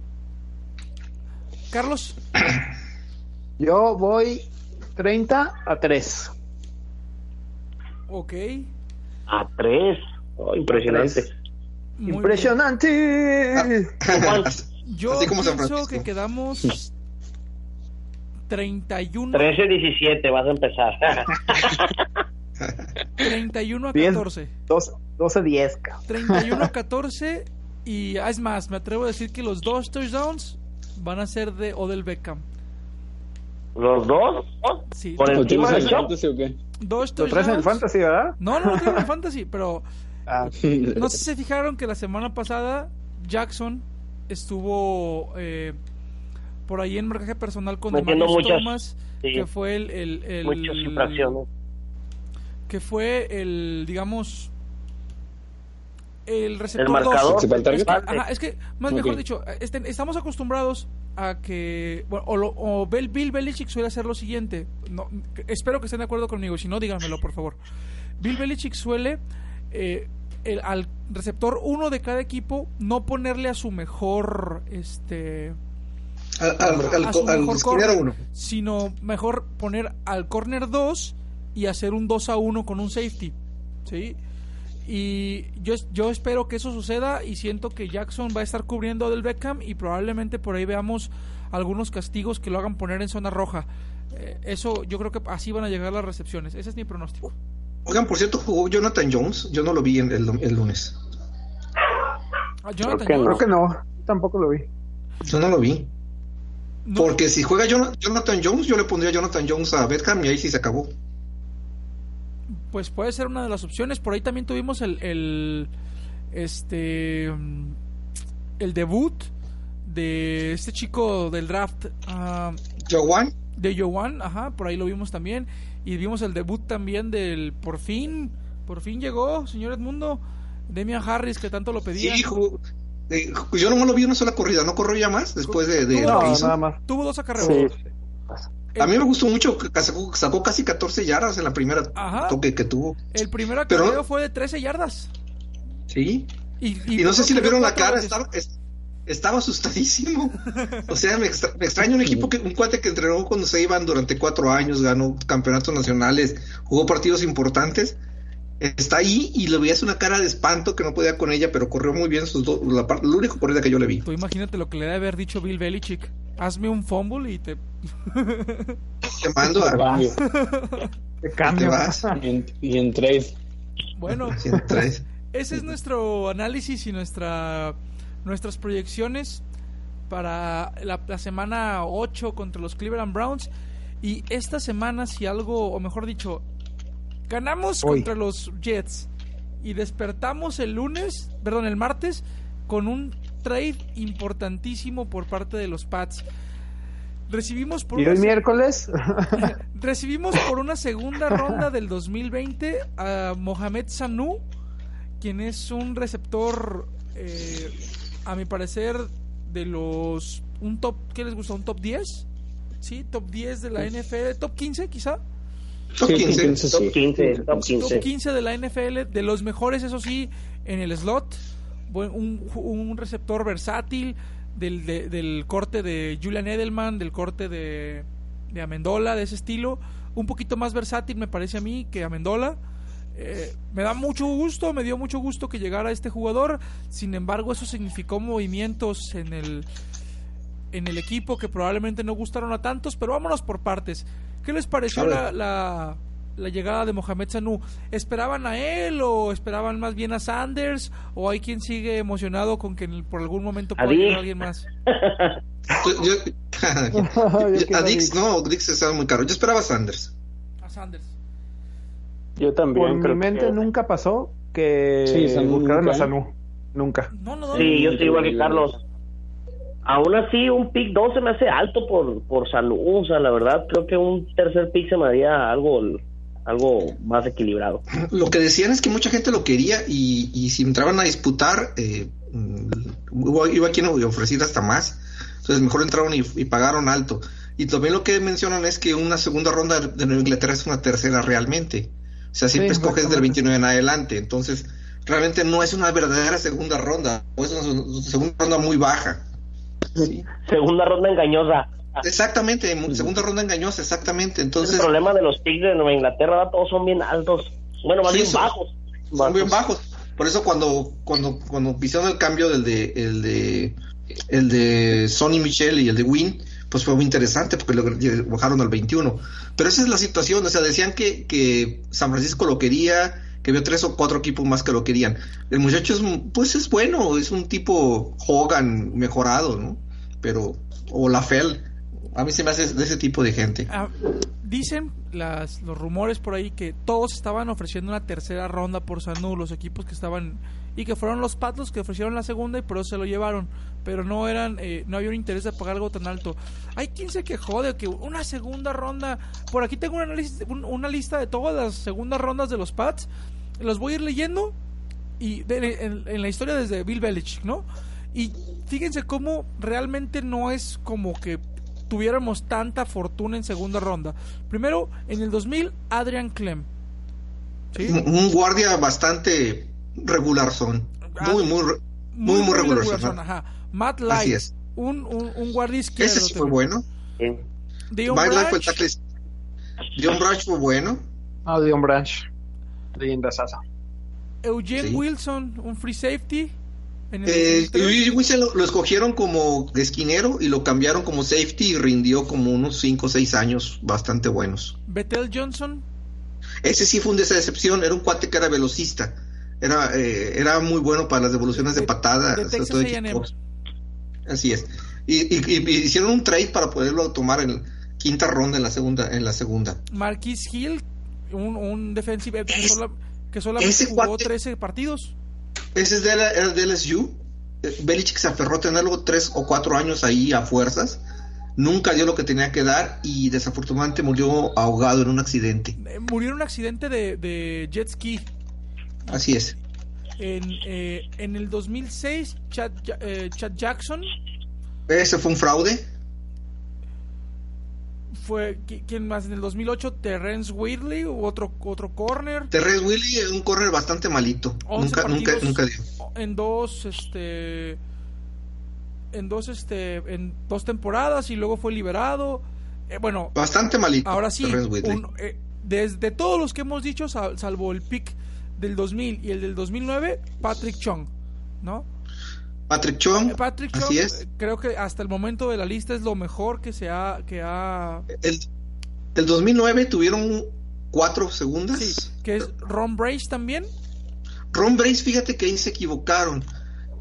Carlos, Yo voy 30 a 3. ok. A 3. impresionante. tres. Muy bien. ¡Impresionante! Yo Así como San pienso que quedamos 31, 13-17 vas a empezar. 31 a Bien. 14. 12-10, cabrón. 31 a 14 y ah, es más, me atrevo a decir que los dos touchdowns van a ser de Odell Beckham. ¿Los dos? Sí, Por ¿Lo encima Chop. fantasy o qué? dos Lo traes en el touchdowns. fantasy, ¿verdad? No, no lo tengo en el fantasy, pero Ah, no sé si se fijaron que la semana pasada Jackson estuvo eh, por ahí en marcaje personal con Demarius muchas- Thomas, sí. que fue el, el, el- Muchas infracciones. Que fue el digamos el receptor El marcador. dos. ¿Principal target? Es que, ajá, es que, más mejor dicho, este, estamos acostumbrados a que, bueno, o, lo- o Bill, Bill Belichick suele hacer lo siguiente. No, espero que estén de acuerdo conmigo, si no, díganmelo, por favor. Bill Belichick suele eh, el- al receptor uno de cada equipo no ponerle a su mejor, este, Al, al, corner, uno. sino mejor poner al corner 2 y hacer un 2 a 1 con un safety. ¿Sí? Y yo, yo espero que eso suceda y siento que Jackson va a estar cubriendo del Beckham y probablemente por ahí veamos algunos castigos que lo hagan poner en zona roja. Eh, eso yo creo que así van a llegar las recepciones. Ese es mi pronóstico. Oigan, por cierto, jugó Jonathan Jones. Yo no lo vi el, el, lunes. Ah, Jonathan creo, que Jones. creo que no, tampoco lo vi. Yo no lo vi. No. Porque si juega Jon- Jonathan Jones, yo le pondría Jonathan Jones a Beckham y ahí sí se acabó. Pues puede ser una de las opciones. Por ahí también tuvimos el, el este el debut de este chico del draft ah, Joan, de Joan, ajá, por ahí lo vimos también y vimos el debut también del por fin, por fin llegó, señor Edmundo, Demian Harris que tanto lo sí, pedía. eh, yo no lo vi una sola corrida, ¿no corrió ya más después de, de No, lo que No, hizo? nada más. Tuvo dos acarreos. Sí. A mí me gustó mucho que sacó, sacó casi 14 yardas en la primera Ajá. toque que tuvo. El primer Pero- acarreo fue de 13 yardas. Sí. Y, Y no sé si le vieron la cara, estaba, es- estaba asustadísimo. O sea, me, extra- me extraña un equipo que, un cuate que entrenó cuando se iban durante cuatro años, ganó campeonatos nacionales, jugó partidos importantes. Está ahí y le veías una cara de espanto que no podía con ella, pero corrió muy bien sus dos, la, la única corrida que yo le vi. Tú imagínate lo que le debe haber dicho Bill Belichick. Hazme un fumble y te... Te mando a te cambio. vas. Y en, y en trade. Bueno, en tres. ese es nuestro análisis y nuestra nuestras proyecciones para la, la semana 8 contra los Cleveland Browns. Y esta semana, si algo, o mejor dicho, ganamos Hoy. contra los Jets y despertamos el lunes, perdón, el martes, con un trade importantísimo por parte de los Pats. Recibimos por Y se- miércoles, Recibimos por una segunda ronda del 2020 a Mohamed Sanu, quien es un receptor, eh, a mi parecer, de los... un top, ¿qué les gusta? ¿Un top 10? ¿Sí? ¿Top 10 de la NFL? ¿Top 15 quizá? Top Sí, 15. entonces Top sí. 15, top Top 15. 15 de la NFL, de los mejores, eso sí, en el slot. Un, un receptor versátil del, de- del corte de Julian Edelman, del corte de, de Amendola, de ese estilo. Un poquito más versátil, me parece a mí, que Amendola. Eh, me da mucho gusto, me dio mucho gusto que llegara este jugador. Sin embargo, eso significó movimientos en el, en el equipo que probablemente no gustaron a tantos, pero vámonos por partes. ¿Qué les pareció la, la llegada de Mohamed Sanu? ¿Esperaban a él o esperaban más bien a Sanders? ¿O hay quien sigue emocionado con que por algún momento pueda llegar alguien más? Yo- a Dix, no, Dix estaba muy caro. Yo esperaba a Sanders. A Sanders. Yo también por mi creo mente que- nunca pasó que Sí, Sanu buscaran nunca, a ¿eh? Sanu. Nunca. No, no, no. Sí, yo estoy igual que Carlos. Aún así, un pick 2 se me hace alto por, por salud. O sea, la verdad, creo que un tercer pick se me haría algo, algo más equilibrado. Lo que decían es que mucha gente lo quería y, y si entraban a disputar, eh, mm, hubo- iba quien ofrecer hasta más. Entonces mejor entraron y, y pagaron alto. Y también lo que mencionan es que una segunda ronda de Nueva Inglaterra es una tercera realmente. O sea, siempre Sí, escoges del exactamente. 29 en adelante. Entonces, realmente no es una verdadera segunda ronda. o Es una segunda ronda muy baja. Sí. Segunda ronda engañosa. Exactamente, mu- segunda ronda engañosa, exactamente. Entonces, el problema de los picks de Nueva Inglaterra, todos son bien altos. Bueno, más Sí, bien son- bajos. son bien bajos. Por eso cuando cuando cuando hicieron el cambio del de el de el de Sonny Michel y el de Win, pues fue muy interesante porque lo bajaron al 21. Pero esa es la situación, o sea, decían que, que San Francisco lo quería, que había tres o cuatro equipos más que lo querían. El muchacho es pues es bueno, es un tipo Hogan mejorado, ¿no? Pero o Lafel, a mí se me hace de ese tipo de gente. Ah, dicen las, los rumores por ahí que todos estaban ofreciendo una tercera ronda por Sanu, los equipos que estaban y que fueron los Patos que ofrecieron la segunda y por eso se lo llevaron, pero no eran, eh, no había un interés de pagar algo tan alto. Hay quien se quejó de que una segunda ronda, por aquí tengo una, un- una lista de todas las segundas rondas de los Pats, los voy a ir leyendo y de- en, en la historia desde Bill Belichick, ¿no? Y fíjense cómo realmente no es como que tuviéramos tanta fortuna en segunda ronda. Primero, en el 2000, Adrian Clem. ¿Sí? Un, guardia bastante regular son. Muy, muy, re- muy, muy regular. son, ajá. Matt Light, Así es. un, un, un guardia izquierdo. Ese sí fue bueno. Sí. Dion Branch, fue el tackle. Dion Branch fue bueno. Ah, Dion Branch. Leyenda Sasa. Eugene Sí. Wilson, un free safety. En el Eh, 2003. y Wilson lo, lo escogieron como esquinero y lo cambiaron como safety y rindió como unos 5 o 6 años bastante buenos. Bethel Johnson, Ese sí fue una decepción, era un cuate que era velocista. Era, eh, era muy bueno para las devoluciones de, De- patada. de Texas. Así es. Y, y- y- hicieron un trade para poderlo tomar en quinta ronda en la segunda, en la segunda. Marquis Hill, un, un defensive Es- que solamente ese jugó cuate- 13 partidos. Ese es de, la, era de LSU. Eh, Belichick se aferró a tenerlo tres o cuatro años ahí a fuerzas. Nunca dio lo que tenía que dar y desafortunadamente murió ahogado en un accidente. Eh, Murió en un accidente de, de jet ski. Así es. En, eh, en el 2006, Chad, eh, Chad Jackson Ese fue un fraude. Fue. qui- ¿Quién más? En el 2008, Terrence Whitley, u otro, otro corner. Terrence Willy es un corner bastante malito. 11 Nunca, nunca, nunca dio. en dos este en dos este en dos temporadas y luego fue liberado Eh, bueno Bastante malito. ahora sí Whitley. un- eh, desde todos los que hemos dicho sal- salvo el pick del 2000 y el del 2009 Patrick Chung no Patrick Chung. Eh, Patrick Chung Así es. creo que hasta el momento de la lista es lo mejor que se ha que ha El, el 2009 tuvieron cuatro segundas. sí que es Ron Brace también Ron Brace, fíjate que ahí se equivocaron.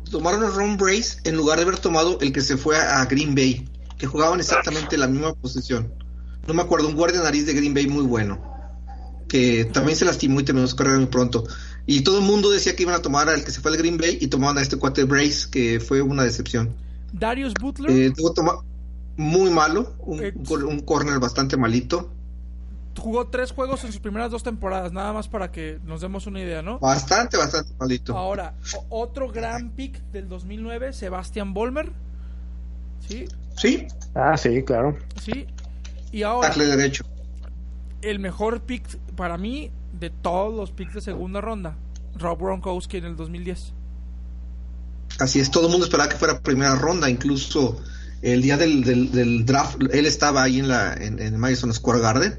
Tomaron a Ron Brace en lugar de haber tomado el que se fue a, a Green Bay, que jugaban exactamente la misma posición. No me acuerdo, un guardia nariz de Green Bay muy bueno, que también se lastimó y terminó su carrera muy pronto. Y todo el mundo decía que iban a tomar al que se fue al Green Bay y tomaban a este cuate Brace, que fue una decepción. Darius Butler Eh, tuvo muy malo, un, Eh, un corner bastante malito, jugó tres juegos en sus primeras dos temporadas nada más para que nos demos una idea no bastante, bastante malito. Ahora, otro gran pick del 2009, Sebastian Bolmer. Sí, Sí, Ah, sí, claro. sí. Y ahora, derecho. el mejor pick para mí de todos los picks de segunda ronda, Rob Gronkowski en el 2010. Así es, todo el mundo esperaba que fuera primera ronda, incluso el día del, del- draft, él estaba ahí en la en, Madison Square Garden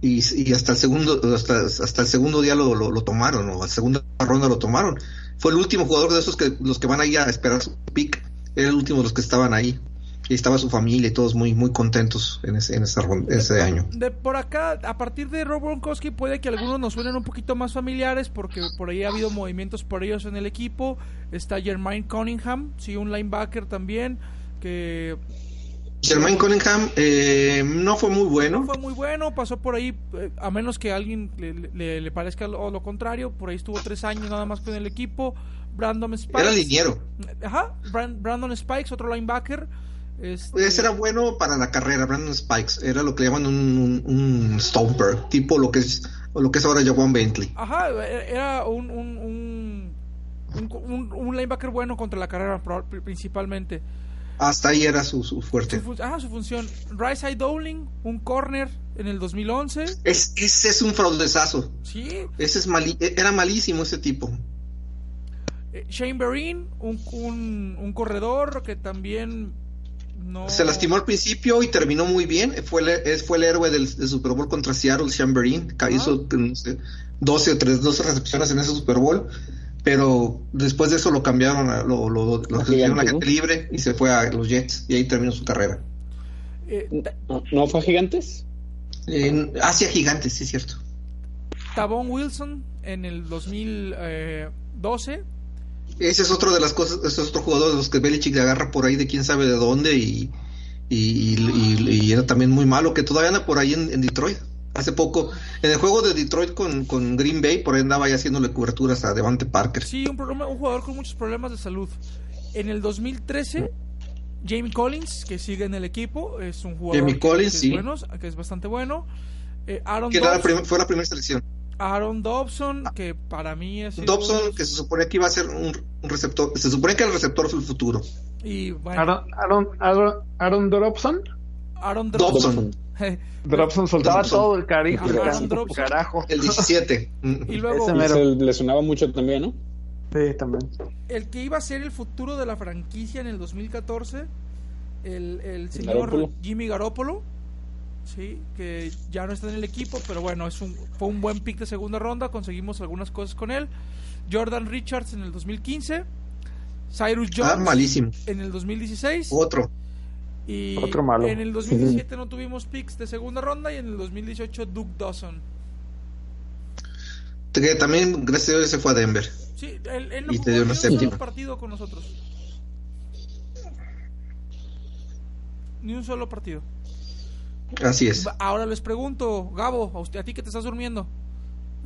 y, hasta el segundo hasta, el segundo día lo, tomaron o a segunda ronda lo tomaron. Fue el último jugador de esos que los que van ahí a esperar su pick, era el último de los que estaban ahí y estaba su familia y todos muy muy contentos en ese en esa ronda- ese año. De por acá, a partir de Rob Gronkowski, puede que algunos nos suenen un poquito más familiares porque por ahí ha habido movimientos por ellos en el equipo. Está Jermaine Cunningham, sí, un linebacker también que Jermaine Cunningham eh, no fue muy no bueno, fue muy bueno, pasó por ahí, eh, a menos que a alguien le, le- le parezca lo, lo contrario, por ahí estuvo tres años nada más con el equipo. Brandon Spikes. era liniero. Ajá, Bran- Brandon Spikes, otro linebacker. Este, Ese era bueno para la carrera, Brandon Spikes. Era lo que llaman un, un, un stomper, tipo lo que es lo que es ahora Jawan Bentley. Ajá, e- era un, un, un, un- linebacker bueno contra la carrera principalmente. Hasta ahí era su, su fuerte. Su, ajá, su función. Rice Dowling, un corner en el 2011. Es, ese es un fraudezazo. Sí. Ese es mali- era malísimo ese tipo. Eh, Shane Vereen, un, un, un corredor que también no... Se lastimó al principio y terminó muy bien. Fue el, es- fue el héroe del, del Super Bowl contra Seattle, Chamberlain. Ah. Hizo no sé, 12 o 3, 12 recepciones en ese Super Bowl. Pero después de eso lo cambiaron, a- lo, lo, lo A gente libre y se fue a los Jets. Y ahí terminó su carrera. Eh, ¿No, ¿no fue a Gigantes? En Asia Gigantes, sí es cierto. Tavon Wilson en el 2012. Ese es otro de las cosas, ese es otro jugador de los que Belichick le agarra por ahí de quién sabe de dónde y, y, y- y- y era también muy malo, que todavía anda por ahí en, en Detroit. Hace poco, en el juego de Detroit con, con Green Bay, por ahí andaba ya haciéndole coberturas a Devante Parker. Sí, un, problema, un jugador con muchos problemas de salud. En el 2013, Jamie Collins, que sigue en el equipo, es un jugador Jamie Collins, que, sí. es bueno, que es bastante bueno. Eh, Aaron, Que la fue la primera selección. Aaron Dobson, que para mí es... Dobson, que se supone que iba a ser un, un receptor, se supone que el receptor fue el futuro. Y bueno, Aaron, Aaron, Aaron, Aaron Dropson. Aaron Dobson, Dobson. Soltaba Dobson. todo el cariño. Dobson. carajo. el 17. Mm. y luego, Ese Y se le sonaba mucho también, ¿no? Sí, también. el que iba a ser el futuro de la franquicia en el 2014, el, el señor. Jimmy Garoppolo, sí, que ya no está en el equipo, pero bueno, es un, fue un buen pick de segunda ronda, conseguimos algunas cosas con él. Jordan Richards en el 2015, Cyrus Jones Ah, malísimo. en el 2016 Otro. y Otro malo. en el 2017 no tuvimos picks de segunda ronda y en el 2018 Duke Dawson. Que también, gracias a Dios, se fue a Denver. Sí, él, él no Y te dio un partido con nosotros. Ni un solo partido. Así es. Ahora les pregunto, Gabo, a, usted, a ti que te estás durmiendo.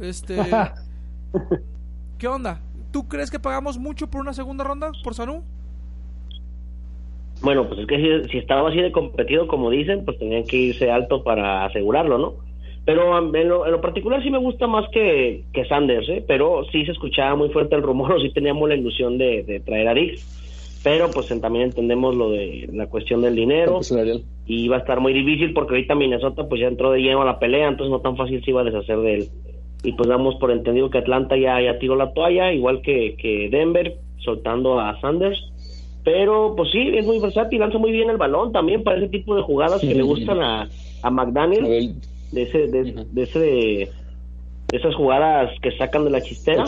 Este, ¿Qué onda? ¿Tú crees que pagamos mucho por una segunda ronda por Sanu? Bueno, pues es que si, si estaba así de competido, como dicen, pues tenían que irse alto para asegurarlo, ¿no? Pero um, en lo, en lo particular sí me gusta más que, que Sanders, ¿eh? Pero sí se escuchaba muy fuerte el rumor, o sí teníamos la ilusión de, de traer a Dix. Pero pues también entendemos lo de la cuestión del dinero y va a estar muy difícil porque ahorita Minnesota pues ya entró de lleno a la pelea, entonces no tan fácil se iba a deshacer de él. Y pues damos por entendido que Atlanta ya, ya tiró la toalla, igual que, que Denver, soltando a Sanders. Pero pues sí, es muy versátil, lanza muy bien el balón también para ese tipo de jugadas que le gustan a, a McDaniel, de ese, de, de ese de esas jugadas que sacan de la chistera.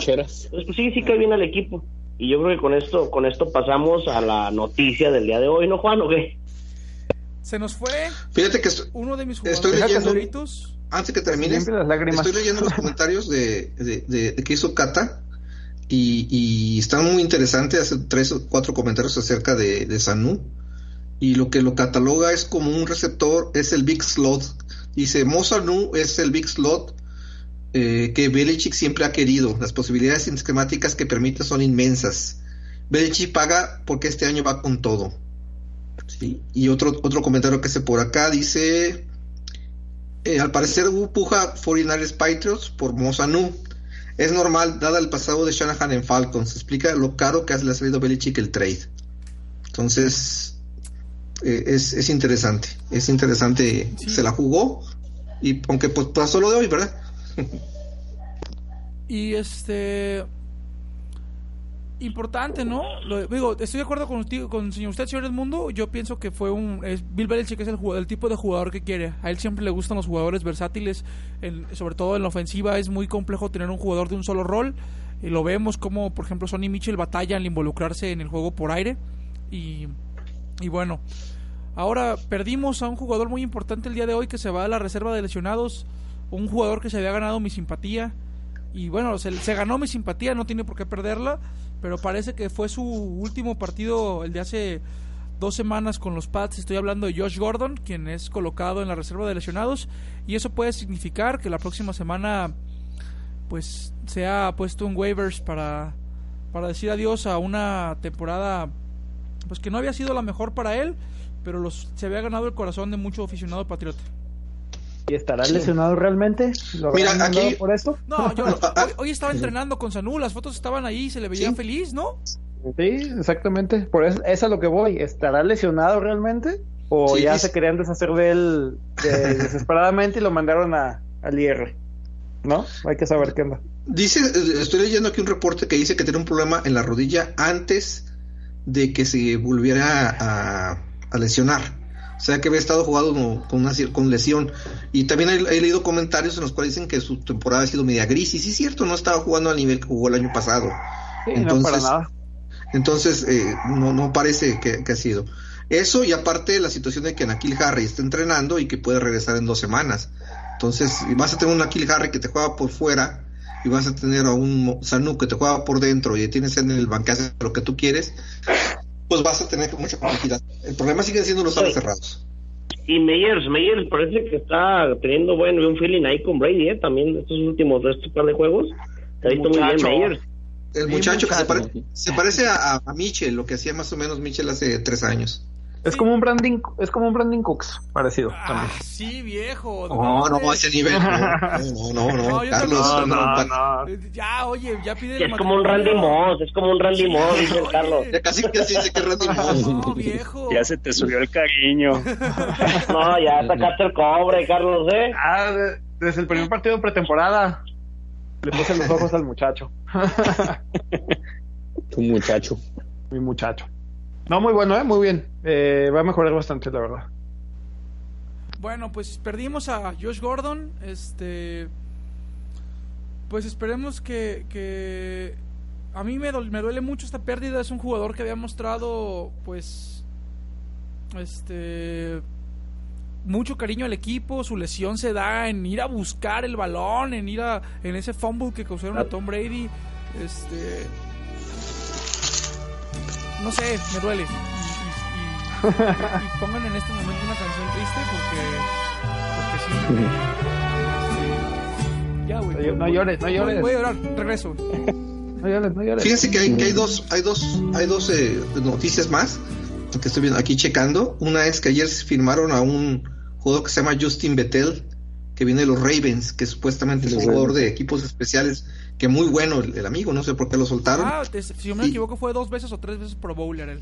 pues sí, sí cae bien al equipo. Y yo creo que con esto, con esto pasamos a la noticia del día de hoy, ¿no, Juan? ¿O qué? Se nos fue Fíjate que esto- uno de mis Estoy jugadores leyendo- favoritos. antes que lágrimas. estoy leyendo los comentarios de, de, de- de que hizo Cata y, y están muy interesantes. Hace tres o cuatro comentarios acerca de, de Sanu y lo que lo cataloga es como un receptor, es el Big Slot. Dice, Mo Sanu es el Big Slot eh, que Belichick siempre ha querido. Las posibilidades esquemáticas que permite son inmensas. Belichick paga porque este año va con todo. Sí. Y otro, otro comentario que hace por acá dice, eh, al parecer puja 49ers Patriots por Mosanu. Es normal, dada el pasado de Shanahan en Falcons. Explica lo caro que le ha salido Belichick el trade. Entonces, eh, es, es interesante. Es interesante. Sí. Se la jugó. Y aunque pues pasó lo de hoy, ¿verdad? Y este. Importante, ¿no? Digo, estoy de acuerdo con, usted- con señor usted, señor Edmundo. Yo pienso que fue un. Es, Bill Belichick es el, tipo de jugador que quiere. A él siempre le gustan los jugadores versátiles. sobre todo en la ofensiva es muy complejo tener un jugador de un solo rol. Y lo vemos como, por ejemplo, Sonny Mitchell batalla al involucrarse en el juego por aire. Y, y bueno, ahora perdimos a un jugador muy importante el día de hoy que se va a la reserva de lesionados. Un jugador que se había ganado mi simpatía. Y bueno, se, ganó mi simpatía, no tiene por qué perderla. Pero parece que fue su último partido, el de hace dos semanas con los Pats. Estoy hablando de Josh Gordon, quien es colocado en la reserva de lesionados. Y eso puede significar que la próxima semana pues se ha puesto en waivers para, para decir adiós a una temporada pues que no había sido la mejor para él, pero los, se había ganado el corazón de mucho aficionado patriota. ¿Y estará lesionado realmente? ¿Lo Mira, aquí- por esto? No, yo No, ah, ah. hoy, hoy estaba entrenando con Sanú, las fotos estaban ahí, se le veía Sí. feliz, ¿no? Sí, exactamente. Por eso es a lo que voy. ¿Estará lesionado realmente? ¿O Sí, ya se querían deshacer de él de- desesperadamente y lo mandaron a, al IR? ¿No? Hay que saber qué onda. Dice, estoy leyendo aquí un reporte que dice que tiene un problema en la rodilla antes de que se volviera a, a lesionar. O sea que había estado jugando con, una con lesión. Y también he, he leído comentarios en los cuales dicen que su temporada ha sido media gris. Y sí es cierto, no estaba jugando al nivel que jugó el año pasado. Sí, Entonces- no para nada. Entonces, eh, no, no parece que, que ha sido. Eso y aparte la situación de que Nakil Harry está entrenando y que puede regresar en dos semanas. Entonces, y vas a tener un Nakil Harry que te juega por fuera y vas a tener a un Sanu que te juega por dentro y tienes en el hace lo que tú quieres, pues vas a tener mucha complejidad. El problema sigue siendo los alas cerrados. Y Meyers, Meyers parece que está teniendo buen un feeling ahí con Brady, ¿eh? También estos últimos estos par de juegos. Se ha visto muy bien muchacho. Meyers. El muchacho que se, pare- se parece a, a Mitchell, lo que hacía más o menos Mitchell hace tres años. Es como un Branding, es como un Branding Cooks, parecido Ah, también. sí, viejo. No, no, ese nivel. No, no, no, no, No, yo Carlos. no, no. Eh, Ya, oye, ya pide Es como un Randy Moss, es como un Randy Moss, dice el. Carlos. Ya casi que se dice que es Randy Moss. No, viejo. Ya se te subió el cariño. No, ya sacaste el cobre, Carlos, ¿eh? Ah, de- desde el primer partido de pretemporada le puse los ojos al muchacho. Tu muchacho. Mi muchacho. No, muy bueno, ¿eh? Muy bien. Eh, va a mejorar bastante, la verdad. Bueno, pues perdimos a Josh Gordon. Este. Pues esperemos que. que a mí me, dol- me duele mucho esta pérdida. Es un jugador que había mostrado, pues. Este. mucho cariño al equipo, su lesión se da en ir a buscar el balón, en ir a en ese fumble que causaron a Tom Brady, este no sé, me duele. Y, y- y- y pongan en este momento una canción triste porque porque sí. este, ya, güey. No llores, no llores. Voy a llorar, regreso. No llores, no llores. Fíjense que hay, que hay dos, hay dos, hay dos eh, noticias más que estoy viendo aquí checando. Una es que ayer se firmaron a un jugador que se llama Justin Bettel, que viene de los Ravens, que supuestamente es un jugador Ravens. de equipos especiales, que muy bueno el, el amigo, no sé por qué lo soltaron. Ah, te- si yo me Y- equivoco fue dos veces o tres veces Pro Bowler él.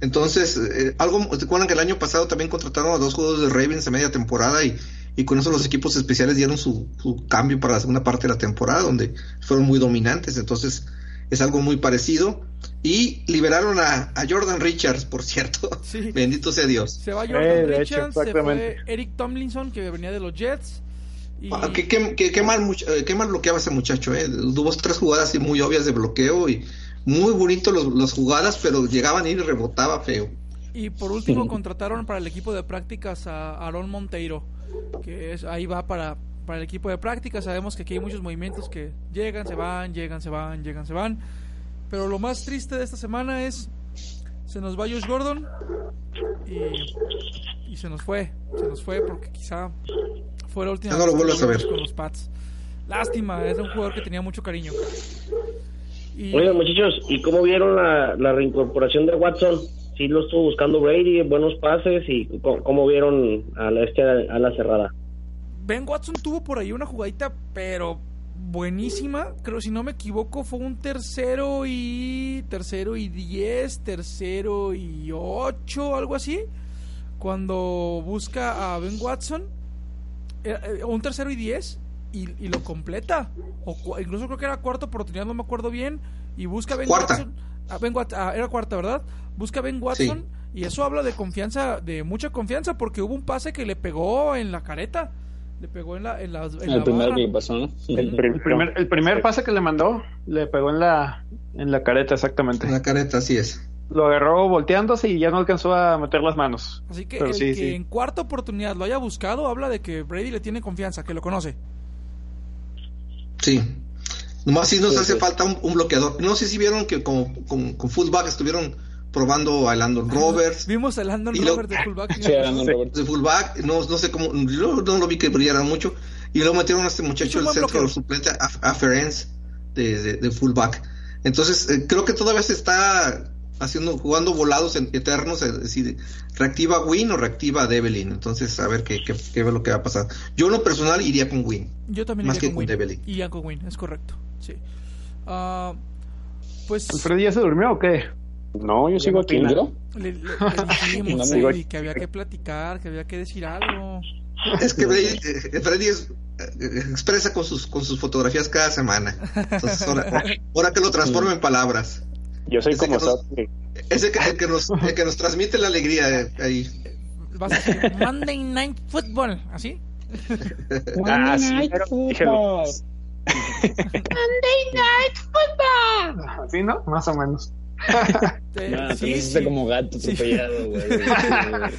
Entonces, eh, algo, ¿se acuerdan que el año pasado también contrataron a dos jugadores de Ravens a media temporada y, y con eso los equipos especiales dieron su, su cambio para la segunda parte de la temporada, donde fueron muy dominantes? Entonces, es algo muy parecido. Y liberaron a, a Jordan Richards, por cierto. Sí. Bendito sea Dios. Se va Jordan Eh, de hecho, Richards, se fue. Eric Tomlinson que venía de los Jets. Y Ah, qué, qué- qué- qué mal, eh, qué mal bloqueaba ese muchacho, ¿eh? Tuvo tres jugadas así muy obvias de bloqueo y muy bonito los, las jugadas, pero llegaban y rebotaba feo. Y por último contrataron para el equipo de prácticas a Aaron Monteiro, que es, ahí va para, para el equipo de prácticas. Sabemos que aquí hay muchos movimientos que llegan, se van, llegan, se van, llegan, se van. Pero lo más triste de esta semana es, se nos va Josh Gordon y, y se nos fue, se nos fue porque quizá fue la última no lo vez a ver. con los Pats. Lástima, es un jugador que tenía mucho cariño. Y, Oigan, muchachos, ¿y cómo vieron la, la reincorporación de Watson? Sí lo estuvo buscando Brady, buenos pases, y cómo, cómo vieron a la, este, a la cerrada. Ben Watson tuvo por ahí una jugadita, pero buenísima. Creo, si no me equivoco, fue un tercero y. Tercero y diez, tercero y ocho, algo así. Cuando busca a Ben Watson, eh, eh, un tercero y diez, y, y lo completa. O incluso creo que era cuarta oportunidad, no me acuerdo bien. Y busca a Ben Cuarta. Watson. a Ben Wat- ah, era cuarta, ¿verdad? Busca a Ben Watson. Y eso habla de confianza, de mucha confianza, porque hubo un pase que le pegó en la careta. Le pegó en la, en la, en El la primero barra. que le pasó, ¿no? El El primer, el primer pase que le mandó le pegó en la, en la careta, exactamente. En la careta, así es. Lo agarró volteándose y ya no alcanzó a meter las manos. Así que Pero el sí, que sí. en cuarta oportunidad lo haya buscado habla de que Brady le tiene confianza, que lo conoce. Sí. Nomás sí nos Sí, hace sí. falta un, un bloqueador. No sé si vieron que con, con, con fullback estuvieron probando a Landon Roberts. Vimos a Landon Y lo- Robert de fullback. Sí, Brandon Roberts. de fullback, no, no sé cómo, yo no lo vi que brillara mucho. Y luego metieron a este Es muchacho del centro bloqueo. suplente, a, a Ferenc, de, de, de fullback. Entonces, eh, creo que todavía se está haciendo, jugando volados en- eternos, es decir, reactiva Win o reactiva Devlin. Entonces, a ver qué, qué, qué es lo que va a pasar. Yo, en lo personal, iría con Win. Yo también Más iría que con con Win. Con Win, es correcto. Sí. Ah, pues ¿El Freddy ya se durmió o qué? No, yo sigo aquí. ¿Primero? le, le- le dijimos No, Freddy, güey. que había que platicar, que había que decir algo. Es que eh, Freddy es, eh, expresa con sus, con sus fotografías cada semana. Entonces, ahora, ahora que lo transforma en palabras. Yo soy Ese como que nos- Sasuke. Es el que, el que nos, el que nos transmite la alegría eh, ahí. Vas a decir Monday Night Football, ¿así? Ah, sí, pero dígelo. ¿Sí, no? Más o menos. Eh, Nah, sí, te hiciste sí. como gato Sí. atropellado, güey.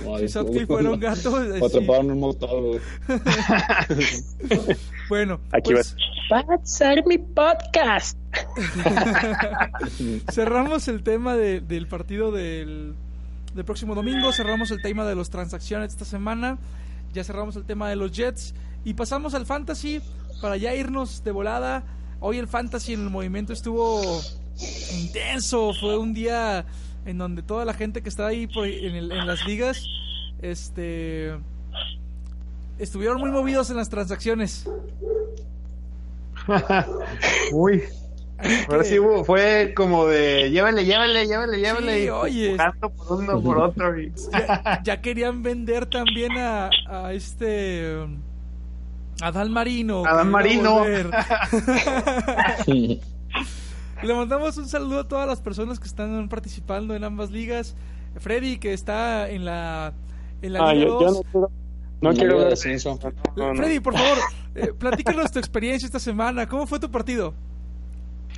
Como Si Softy fuera un gato, eh, O sí. atrapado en un motor, güey. Bueno, Aquí pues, va a ser mi podcast. cerramos el tema de- del partido del, del próximo domingo, cerramos el tema de las transacciones esta semana, ya cerramos el tema de los Jets y pasamos al Fantasy para ya irnos de volada. Hoy el Fantasy en el movimiento estuvo intenso, fue un día en donde toda la gente que está ahí por- en, el- en las ligas este estuvieron muy movidos en las transacciones. Uy, ahora sí hubo- fue como de llévele, llévele, llévele, llévele. Sí, y oye. jugando por uno por otro. y- ya, ya querían vender también a, a este a Dan Marino. A Dan Marino. Le mandamos un saludo a todas las personas que están participando en ambas ligas. Freddy que está en la en la Ah, liga yo, yo 2. no quiero, no No quiero había ver descenso. no, no. Freddy, por favor, eh, platícanos tu experiencia esta semana. ¿Cómo fue tu partido?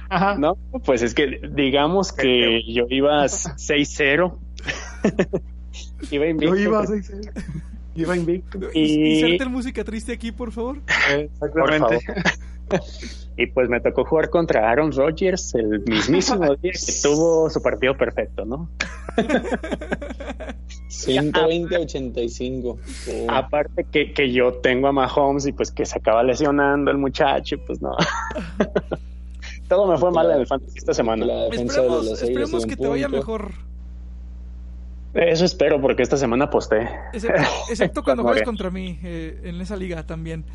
Ajá. No, pues es que digamos que yo iba 6-0. iba Yo invicto. iba a seis- Iba invicto. Y... Inserten música triste aquí, por favor. Exactamente. y pues me tocó jugar contra Aaron Rodgers el mismísimo día que tuvo su partido perfecto, ¿no? 120-85. Aparte que, que yo tengo a Mahomes y pues que se acaba lesionando el muchacho, pues no. Todo me fue mal en el fantasy esta semana. Esperemos, esperemos que te vaya mejor. Eso espero, porque esta semana posté. Excepto, cuando juegas contra mí eh, en esa liga también.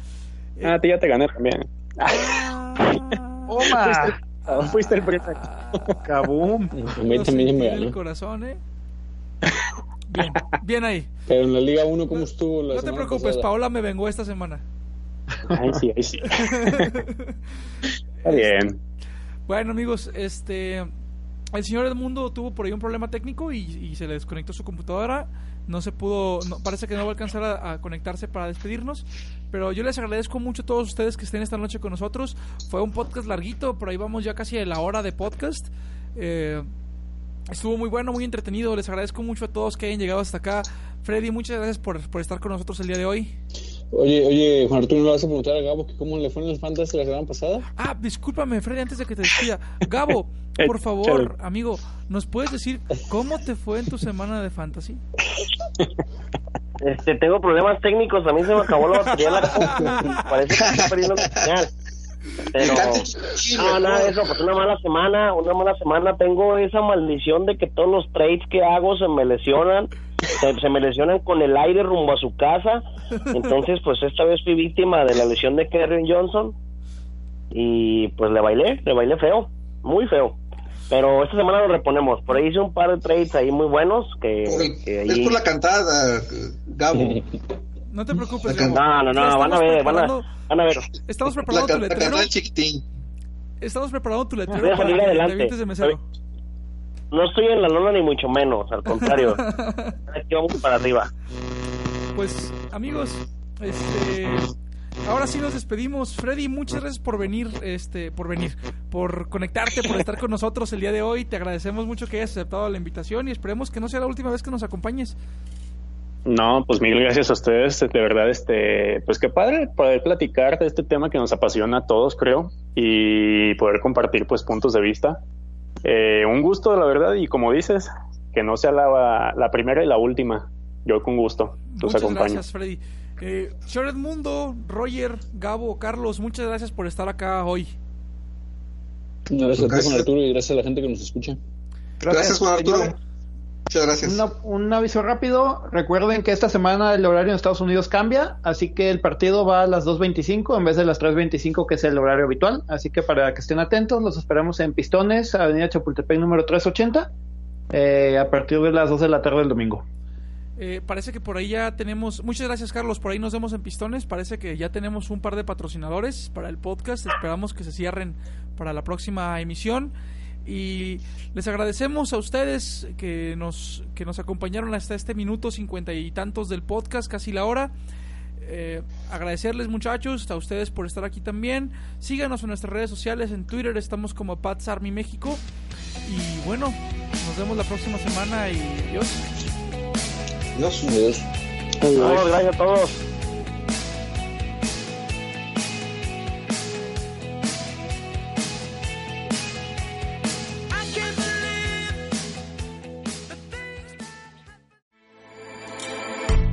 Ah, a ti ya te gané también. Ah, fuiste, fuiste, el primero. Cabum. A mí también me el corazón, ¿eh? Bien, bien ahí. Pero en la Liga 1, ¿cómo estuvo la No te preocupes, pasada? Paola me vengó esta semana. Ahí sí, ahí sí. Está bien. Bueno, amigos, este. El señor Edmundo tuvo por ahí un problema técnico y, se le desconectó su computadora. No se pudo, no, parece que no va a alcanzar a, a, conectarse para despedirnos. Pero yo les agradezco mucho a todos ustedes que estén esta noche con nosotros. Fue un podcast larguito, por ahí vamos ya casi a la hora de podcast. Eh, estuvo muy bueno, muy entretenido. Les agradezco mucho a todos que hayan llegado hasta acá. Freddy, muchas gracias por, por estar con nosotros el día de hoy. Oye, oye, Juan Arturo, ¿no le vas a preguntar a Gabo que cómo le fue en los fantasy la semana pasada? Ah, discúlpame, Freddy, antes de que te despida. Gabo, por favor, amigo, ¿nos puedes decir cómo te fue en tu semana de fantasy? Este, tengo problemas técnicos, a mí se me acabó la batería la parece que estoy perdiendo la señal. Pero, no, nada de eso, pues una mala semana, una mala semana, tengo esa maldición de que todos los trades que hago se me lesionan, se, se me lesionan con el aire rumbo a su casa, entonces pues esta vez fui víctima de la lesión de Kerry Johnson y pues le bailé, le bailé feo, muy feo. Pero esta semana lo reponemos. Por ahí hice un par de trades ahí muy buenos que, Por el- que Es por la cantada, Gabo. No te preocupes. No, no, no, van a ver, van a, van a ver. Estamos La, preparando tu la letrero. cantada del chiquitín. Estamos preparando tu Voy letrero a para salir que te adelante. avientes de mesero. No estoy en la lona ni mucho menos, al contrario. Aquí vamos para arriba. Pues, amigos, este ahora sí nos despedimos. Freddy, muchas gracias por venir, este, por venir, por conectarte, por estar con nosotros el día de hoy. Te agradecemos mucho que hayas aceptado la invitación y esperemos que no sea la última vez que nos acompañes. No, pues mil gracias a ustedes. De verdad, este, pues qué padre poder platicar de este tema que nos apasiona a todos, creo, y poder compartir pues puntos de vista. Eh, un gusto, la verdad, y como dices, que no sea la, la primera y la última. Yo con gusto los muchas acompaño. gracias, Freddy. Eh, señor Edmundo, Roger, Gabo, Carlos, muchas gracias por estar acá hoy. Gracias a ti, Gracias. Juan Arturo, y gracias a la gente que nos escucha. Gracias, Juan Arturo. Muchas gracias. Una- un aviso rápido. Recuerden que esta semana el horario en Estados Unidos cambia, así que el partido va a las 2.25 en vez de las 3.25 que es el horario habitual. Así que para que estén atentos, los esperamos en Pistones, Avenida Chapultepec número 380, eh, a partir de las 2 de la tarde del domingo. Eh, parece que por ahí ya tenemos. Muchas gracias, Carlos. Por ahí nos vemos en Pistones. Parece que ya tenemos un par de patrocinadores para el podcast. Esperamos que se cierren para la próxima emisión. Y les agradecemos a ustedes que nos, que nos acompañaron hasta este minuto cincuenta y tantos del podcast, casi la hora. Eh, agradecerles muchachos, a ustedes por estar aquí también. Síganos en nuestras redes sociales, en Twitter estamos como Pats Army México. Y bueno, nos vemos la próxima semana y adiós. Dios. Adiós. No, gracias a todos.